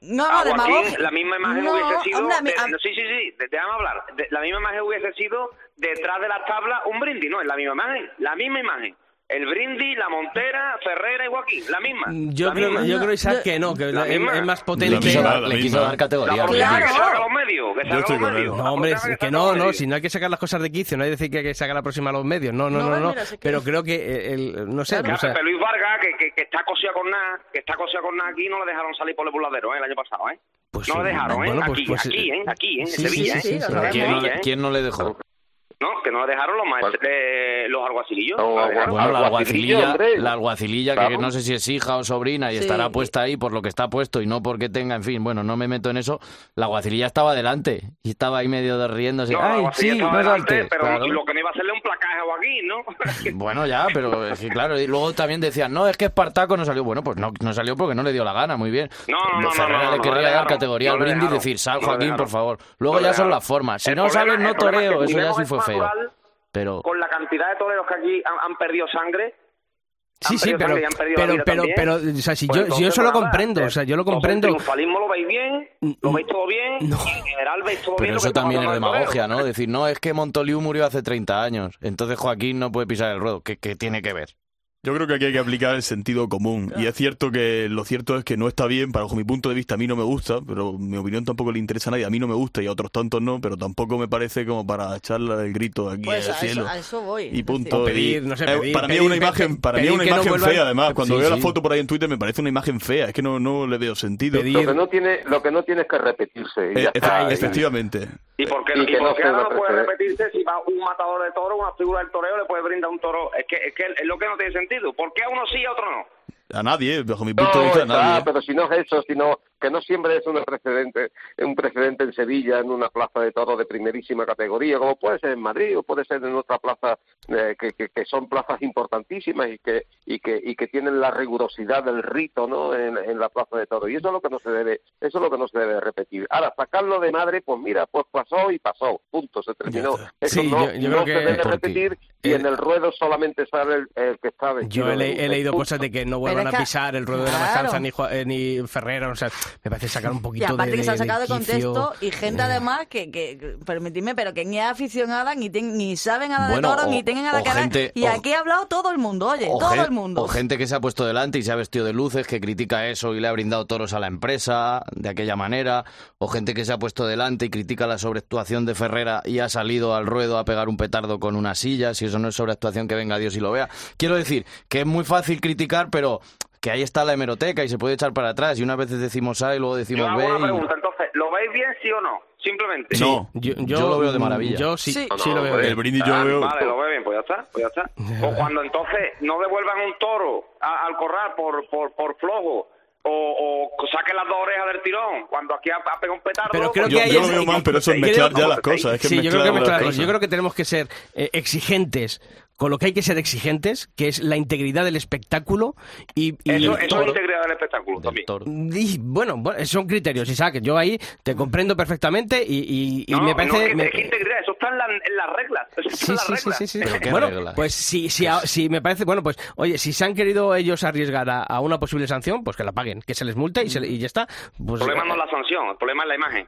No, A no, Joaquín, demagogia. La misma imagen No, hubiese sido. hombre, de- a- no, sí, sí, sí, de- déjame hablar. De- la misma imagen hubiese sido detrás de las tablas un brindis, no, es la misma imagen. La misma imagen. El brindis, la Montera, Ferrera y Joaquín, la misma. Yo la creo, misma. yo creo, Isaac, que no, que La es, más Le potente. quiso, la dar, le quiso dar categoría. Claro. que los medios, que a estoy los medios. No, hombre, es que no, no, si no hay que sacar las cosas de quicio, no hay que decir que hay que sacar la próxima a los medios, no, no, No, no, no, mira, si es que- pero creo que eh, el, no sé, Que o a sea, Pepe Luis Vargas, que, que, que está cosida con nada, que está cosida con nada aquí, no le dejaron salir por el burladero, ¿eh? el año pasado, ¿eh? Pues no sí, le dejaron, ¿eh? bueno, pues- aquí, pues, aquí, ¿eh? Aquí, ¿eh? En sí, Sevilla, sí, sí, ¿eh? sí, lo En ¿Quién, no, Sevilla, le- ¿eh? quién no le dejó? ¿No? Que no le dejaron los maestros, eh, los alguacilillos. No, No dejaron. Bueno, la alguacililla, la alguacililla que no sé si es hija o sobrina y Sí. estará puesta ahí por lo que está puesto y no porque tenga, en fin, bueno, no me meto en eso. La alguacililla estaba delante y estaba ahí medio de riéndose. No, la Ay, sí, no delante, salte. pero Claro. lo que no iba a hacerle un placaje a Joaquín, ¿no? Bueno, ya, pero es que claro, y luego también decían, no, es que Espartaco no salió. Bueno, pues no, no salió porque no le dio la gana, muy bien. No, no, no, Ferrera no, no, le no le dar dejaron, categoría al brindis y decir, sal, Joaquín, por favor. Luego ya son las formas. Si no sales, no toreo. Eso ya sí el feo. Pero Con la cantidad de toreros que aquí han, han perdido sangre. Sí, sí, pero, pero, pero, pero, o sea, si Pues yo, si yo eso lo comprendo, o sea, yo lo comprendo. El triunfalismo lo veis bien, lo veis todo bien, y en general veis todo bien. Pero eso también es demagogia. ¿no? Decir, no, es que Montoliu murió hace 30 años, entonces Joaquín no puede pisar el ruedo. ¿Qué, qué tiene que ver? Yo creo que aquí hay que aplicar el sentido común. Y es cierto que lo cierto es que no está bien, para bajo mi punto de vista a mí no me gusta, pero mi opinión tampoco le interesa a nadie. A mí no me gusta y a otros tantos no, pero tampoco me parece como para echarle el grito aquí Pues al a cielo. eso, a eso voy. Y punto. Pedir, Y, no sé, eh, pedir- para mí pedir- es una imagen, para mí una no imagen vuelvan- fea, además. Cuando Sí, veo sí. la foto por ahí en Twitter me parece una imagen fea. Es que no, no le veo sentido. Lo que no tiene, lo que no tiene es que repetirse. y Eh, ya efe- está. efectivamente. ¿Y por qué, Y y que por no no puede repetirse si va un matador de toro, una figura del toreo, le puede brindar un toro? Es que, es que es lo que no tiene sentido. ¿Por qué a uno sí y a otro no? A nadie, bajo mi No, punto de vista, a nadie. pero si no es eso, sino que no siempre es un precedente, un precedente en Sevilla, en una plaza de toros de primerísima categoría, como puede ser en Madrid o puede ser en otra plaza eh, que, que, que son plazas importantísimas y que y que y que tienen la rigurosidad del rito, ¿no? En, en la plaza de toros y eso es lo que no se debe, eso es lo que no se debe repetir. Ahora sacarlo de madre, pues mira, pues pasó y pasó, punto, se terminó. Eso Sí, no, yo- yo no creo que- se debe repetir y eh, en el ruedo solamente sale el, el que está vestido Yo he, le- leído punto. cosas de que no vuelvan es a pisar el ruedo de la matanza ni, eh, ni Ferrero, o sea, me parece sacar un Y poquito aparte de, que se han sacado de contexto y gente además que, que, permitidme, pero que ni es aficionada, ni, ten- ni saben nada Bueno, de toro, o- ni tienen nada que ver. Y o- aquí ha hablado todo el mundo, oye, todo gen- el mundo. O gente que se ha puesto delante y se ha vestido de luces, que critica eso y le ha brindado toros a la empresa de aquella manera. O gente que se ha puesto delante y critica la sobreactuación de Ferrera y ha salido al ruedo a pegar un petardo con una silla. Si eso no es sobreactuación, que venga Dios y lo vea. Quiero decir que es muy fácil criticar, pero que ahí está la hemeroteca y se puede echar para atrás. Y unas veces decimos A y luego Yo decimos hago B. una y- pregunta, entonces, ¿lo veis bien sí o no? Simplemente. No. Yo, Yo lo veo de maravilla. Yo sí, Sí. sí lo veo bien. El brindis yo Ah, veo. Vale, lo ve bien, pues ya está, pues ya está. O cuando entonces no devuelvan un toro a- al corral por, por, por flojo, o, o saquen las dos orejas del tirón, cuando aquí ha, ha pegado un petardo... Pero creo pues Yo, que hay yo lo veo mal, pero eso es creo- mezclar ya las cosas. Es que sí, yo creo que las mezclar las cosas. cosas. Yo creo que tenemos que ser eh, exigentes con lo que hay que ser exigentes, que es la integridad del espectáculo y, y Eso, el eso toro. es integridad del espectáculo del también. toro. Y, bueno, bueno, son criterios, Isaac. Yo ahí te comprendo perfectamente y, y- y No, me no, parece... que- me- es que integridad, eso está en, la- en las reglas. Sí, las sí, sí, reglas. sí, sí. Pero qué Bueno, reglas. pues si, si, a- si me parece, bueno, pues oye, si se han querido ellos arriesgar a, a una posible sanción, pues que la paguen, que se les multe y, se- y ya está. Pues, El problema no es la sanción, el problema es la imagen.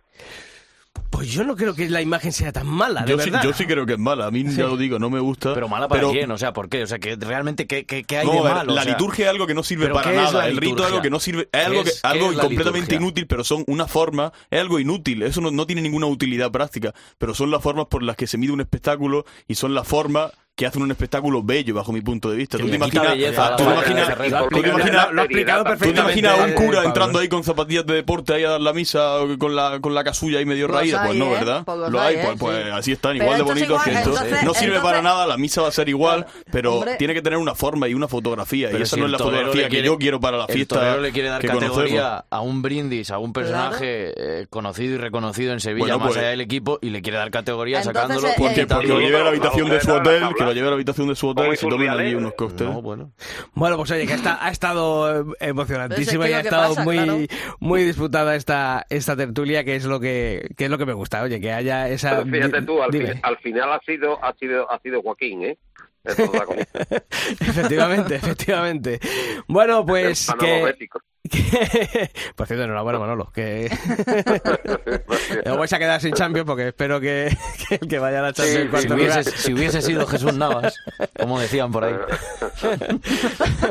Pues yo no creo que la imagen sea tan mala, de Yo sí, verdad. yo sí creo que es mala. A mí ya lo digo, no me gusta. Pero mala para pero- quién, o sea, ¿por qué? O sea, que realmente, ¿qué, qué, qué hay No, de ver, malo? la O sea, liturgia es algo que no sirve ¿pero para nada. El rito es algo que no sirve. Es ¿Qué algo, que, es- algo es completamente liturgia? inútil, pero son una forma. Es algo inútil. Eso no, no tiene ninguna utilidad práctica. Pero son las formas por las que se mide un espectáculo y son las formas que hacen un espectáculo bello, bajo mi punto de vista. ¿Tú te imaginas, tú te imaginas- de Ferrera. tú te imaginas- lo, lo ha explicado ¿Tú te perfectamente. imaginas a un cura entrando ahí con zapatillas de deporte ahí a dar la misa o con la, con la casulla ahí medio raída? Pues no, ¿eh? ¿verdad? Pues Lo hay, pues, ¿eh? pues Sí. así están, igual de bonitos que esto. No sirve para nada, la misa va a ser igual, pero tiene que tener una forma y una fotografía. y esa no es la fotografía que yo quiero para la El fiesta le quiere dar que categoría a un brindis, a un personaje eh, conocido y reconocido en Sevilla, más pues- allá del equipo, y le quiere dar categoría sacándolo. Porque, porque lo lleve a la habitación de su hotel, que lo lleve a la habitación de su hotel y se tomen allí Urdiales. unos cócteles. No, bueno. Bueno, pues oye, que está, ha estado eh, emocionantísima y ha estado pasa, muy, claro. muy disputada esta, esta tertulia, que es lo que, que es lo que me gusta. Oye, que haya esa. Pero fíjate tú, al, fin- al final ha sido, ha sido, ha sido Joaquín, ¿eh? Efectivamente, efectivamente. Bueno, pues El que, Por cierto, enhorabuena, Manolo. Que os vais a quedar sin Champions porque espero que, que el que vaya a la Champions Si hubiese, lugar- si hubiese sido Jesús Navas, como decían por ahí.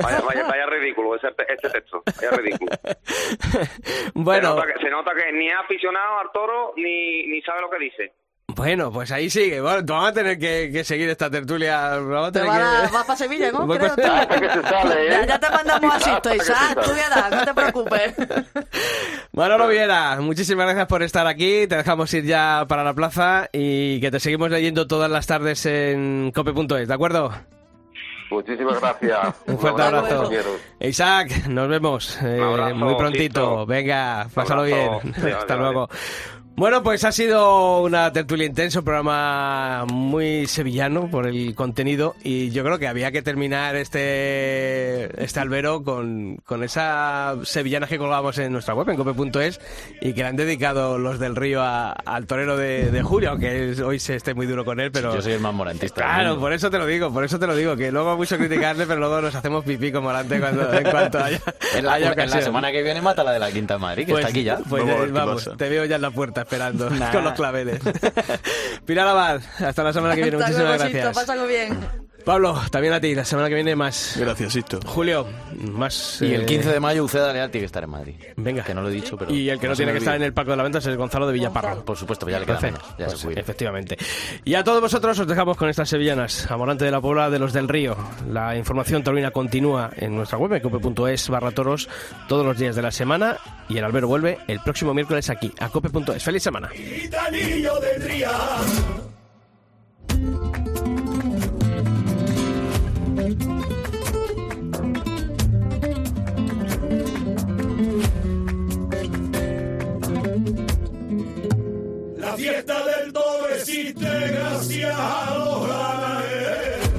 Vaya, vaya, vaya ridículo ese, ese texto, vaya ridículo. Bueno, Se nota, que, se nota que ni es aficionado al toro ni, ni sabe lo que dice. Bueno, pues ahí sigue. Bueno, vamos a tener que, que seguir esta tertulia. Vamos a Te va a- que... vas para Sevilla, ¿no? Voy Creo, pa- tú. Hasta que se sale, ¿eh? Ya, ya te mandamos asisto, Isaac, tú verás, no te preocupes. Manolo Viera, muchísimas gracias por estar aquí. Te dejamos ir ya para la plaza y que te seguimos leyendo todas las tardes en cope.es, ¿de acuerdo? Muchísimas gracias. Un fuerte abrazo. Isaac, nos vemos eh, muy prontito. Venga, pásalo abrazo. bien. Adiós, Hasta adiós. luego. Bueno, pues ha sido una tertulia intensa, un programa muy sevillano por el contenido y yo creo que había que terminar este, este albero con, con esa sevillana que colgamos en nuestra web, en cope.es, y que le han dedicado los del río a- al torero de, de Julio, aunque es- hoy se esté muy duro con él, pero... Yo soy el más morantista. Claro, por eso te lo digo, por eso te lo digo, que luego mucho criticarle, pero luego nos hacemos pipí como Morante cuando, en cuanto haya, En la, haya en la semana que viene mata la de la Quinta de Madrid, que Pues- está aquí ya. Pues Vamos eh, vamos, te veo ya en la puerta esperando Nah. con los claveles. Pilar Abad, hasta la semana que viene, Hasta muchísimas luego, gracias. pásalo bien. Pablo, también a ti, la semana que viene más. Gracias, Sisto. Julio, más. Y el eh, 15 de mayo Uceda Leal tiene que estar en Madrid. Venga. Que no lo he dicho, pero... Y el que no tiene que estar en el Parque de la Venta es el Gonzalo de Villaparro. Por supuesto, ya le queda menos. Ya Pues, se cuida. efectivamente. Y a todos vosotros os dejamos con estas sevillanas. Amorante de la Puebla de los del Río. La información taurina continúa en nuestra web, cope.es barra toros, todos los días de la semana. Y el albero vuelve el próximo miércoles aquí, a cope.es. ¡Feliz semana! La fiesta del existe gracias a los ganaderos.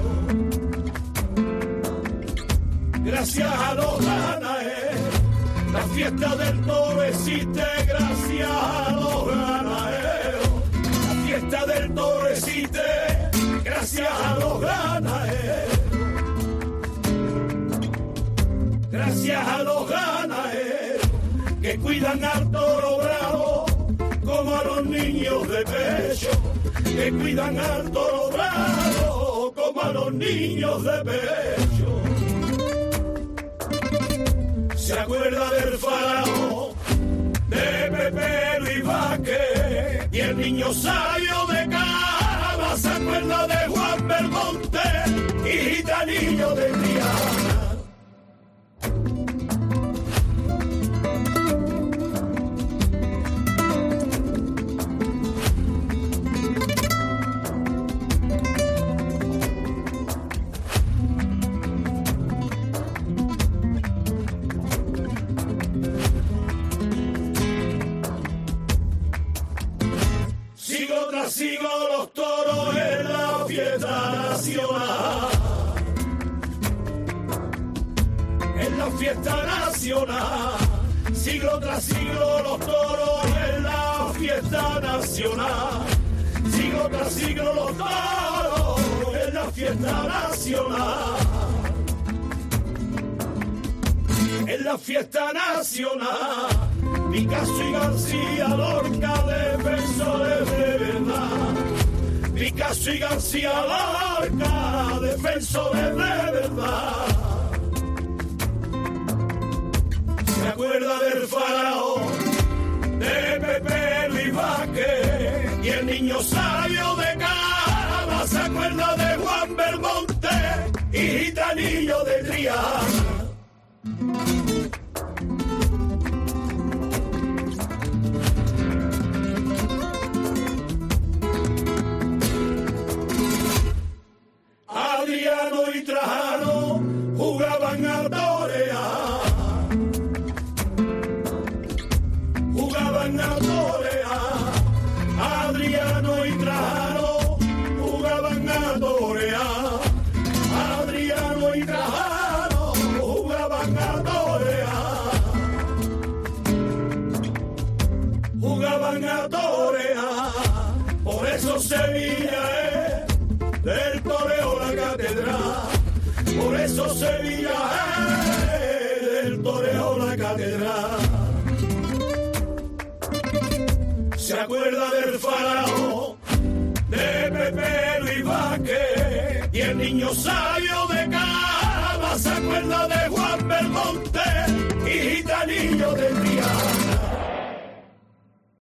Gracias a los ganaderos. La fiesta del existe gracias a los ganaderos. La fiesta del existe gracias a los ganaderos. Gracias a los ganaderos que cuidan al toro bravo como a los niños de pecho. Que cuidan al toro bravo como a los niños de pecho se acuerda del faraón, de Pepe Luis Vázquez, y el niño sabio de Cava se acuerda de Juan Belmonte y Gitanillo de Triana. Fiesta nacional. En la fiesta nacional. Siglo tras siglo los toros en la fiesta nacional. Siglo tras siglo los toros en la fiesta nacional. En la fiesta nacional. Picasso y García Lorca, defensores de verdad. Picasso y García Lorca, defensores de verdad. Se acuerda del faraón, de Pepe Vázquez, y el niño sabio de Cava se acuerda de Juan Belmonte y Gitanillo de Triana. Adriano y Trajano jugaban a torear. Jugaban a torear. Adriano y Trajano jugaban a torear. Adriano y Trajano jugaban a torear. Jugaban a torear. Por eso Sevilla es del eso Sevilla del toreo la catedral. Se acuerda del faraón, de Pepe Luis Vázquez, y el niño sabio de Cava se acuerda de Juan Belmonte y Gitanillo de Triana.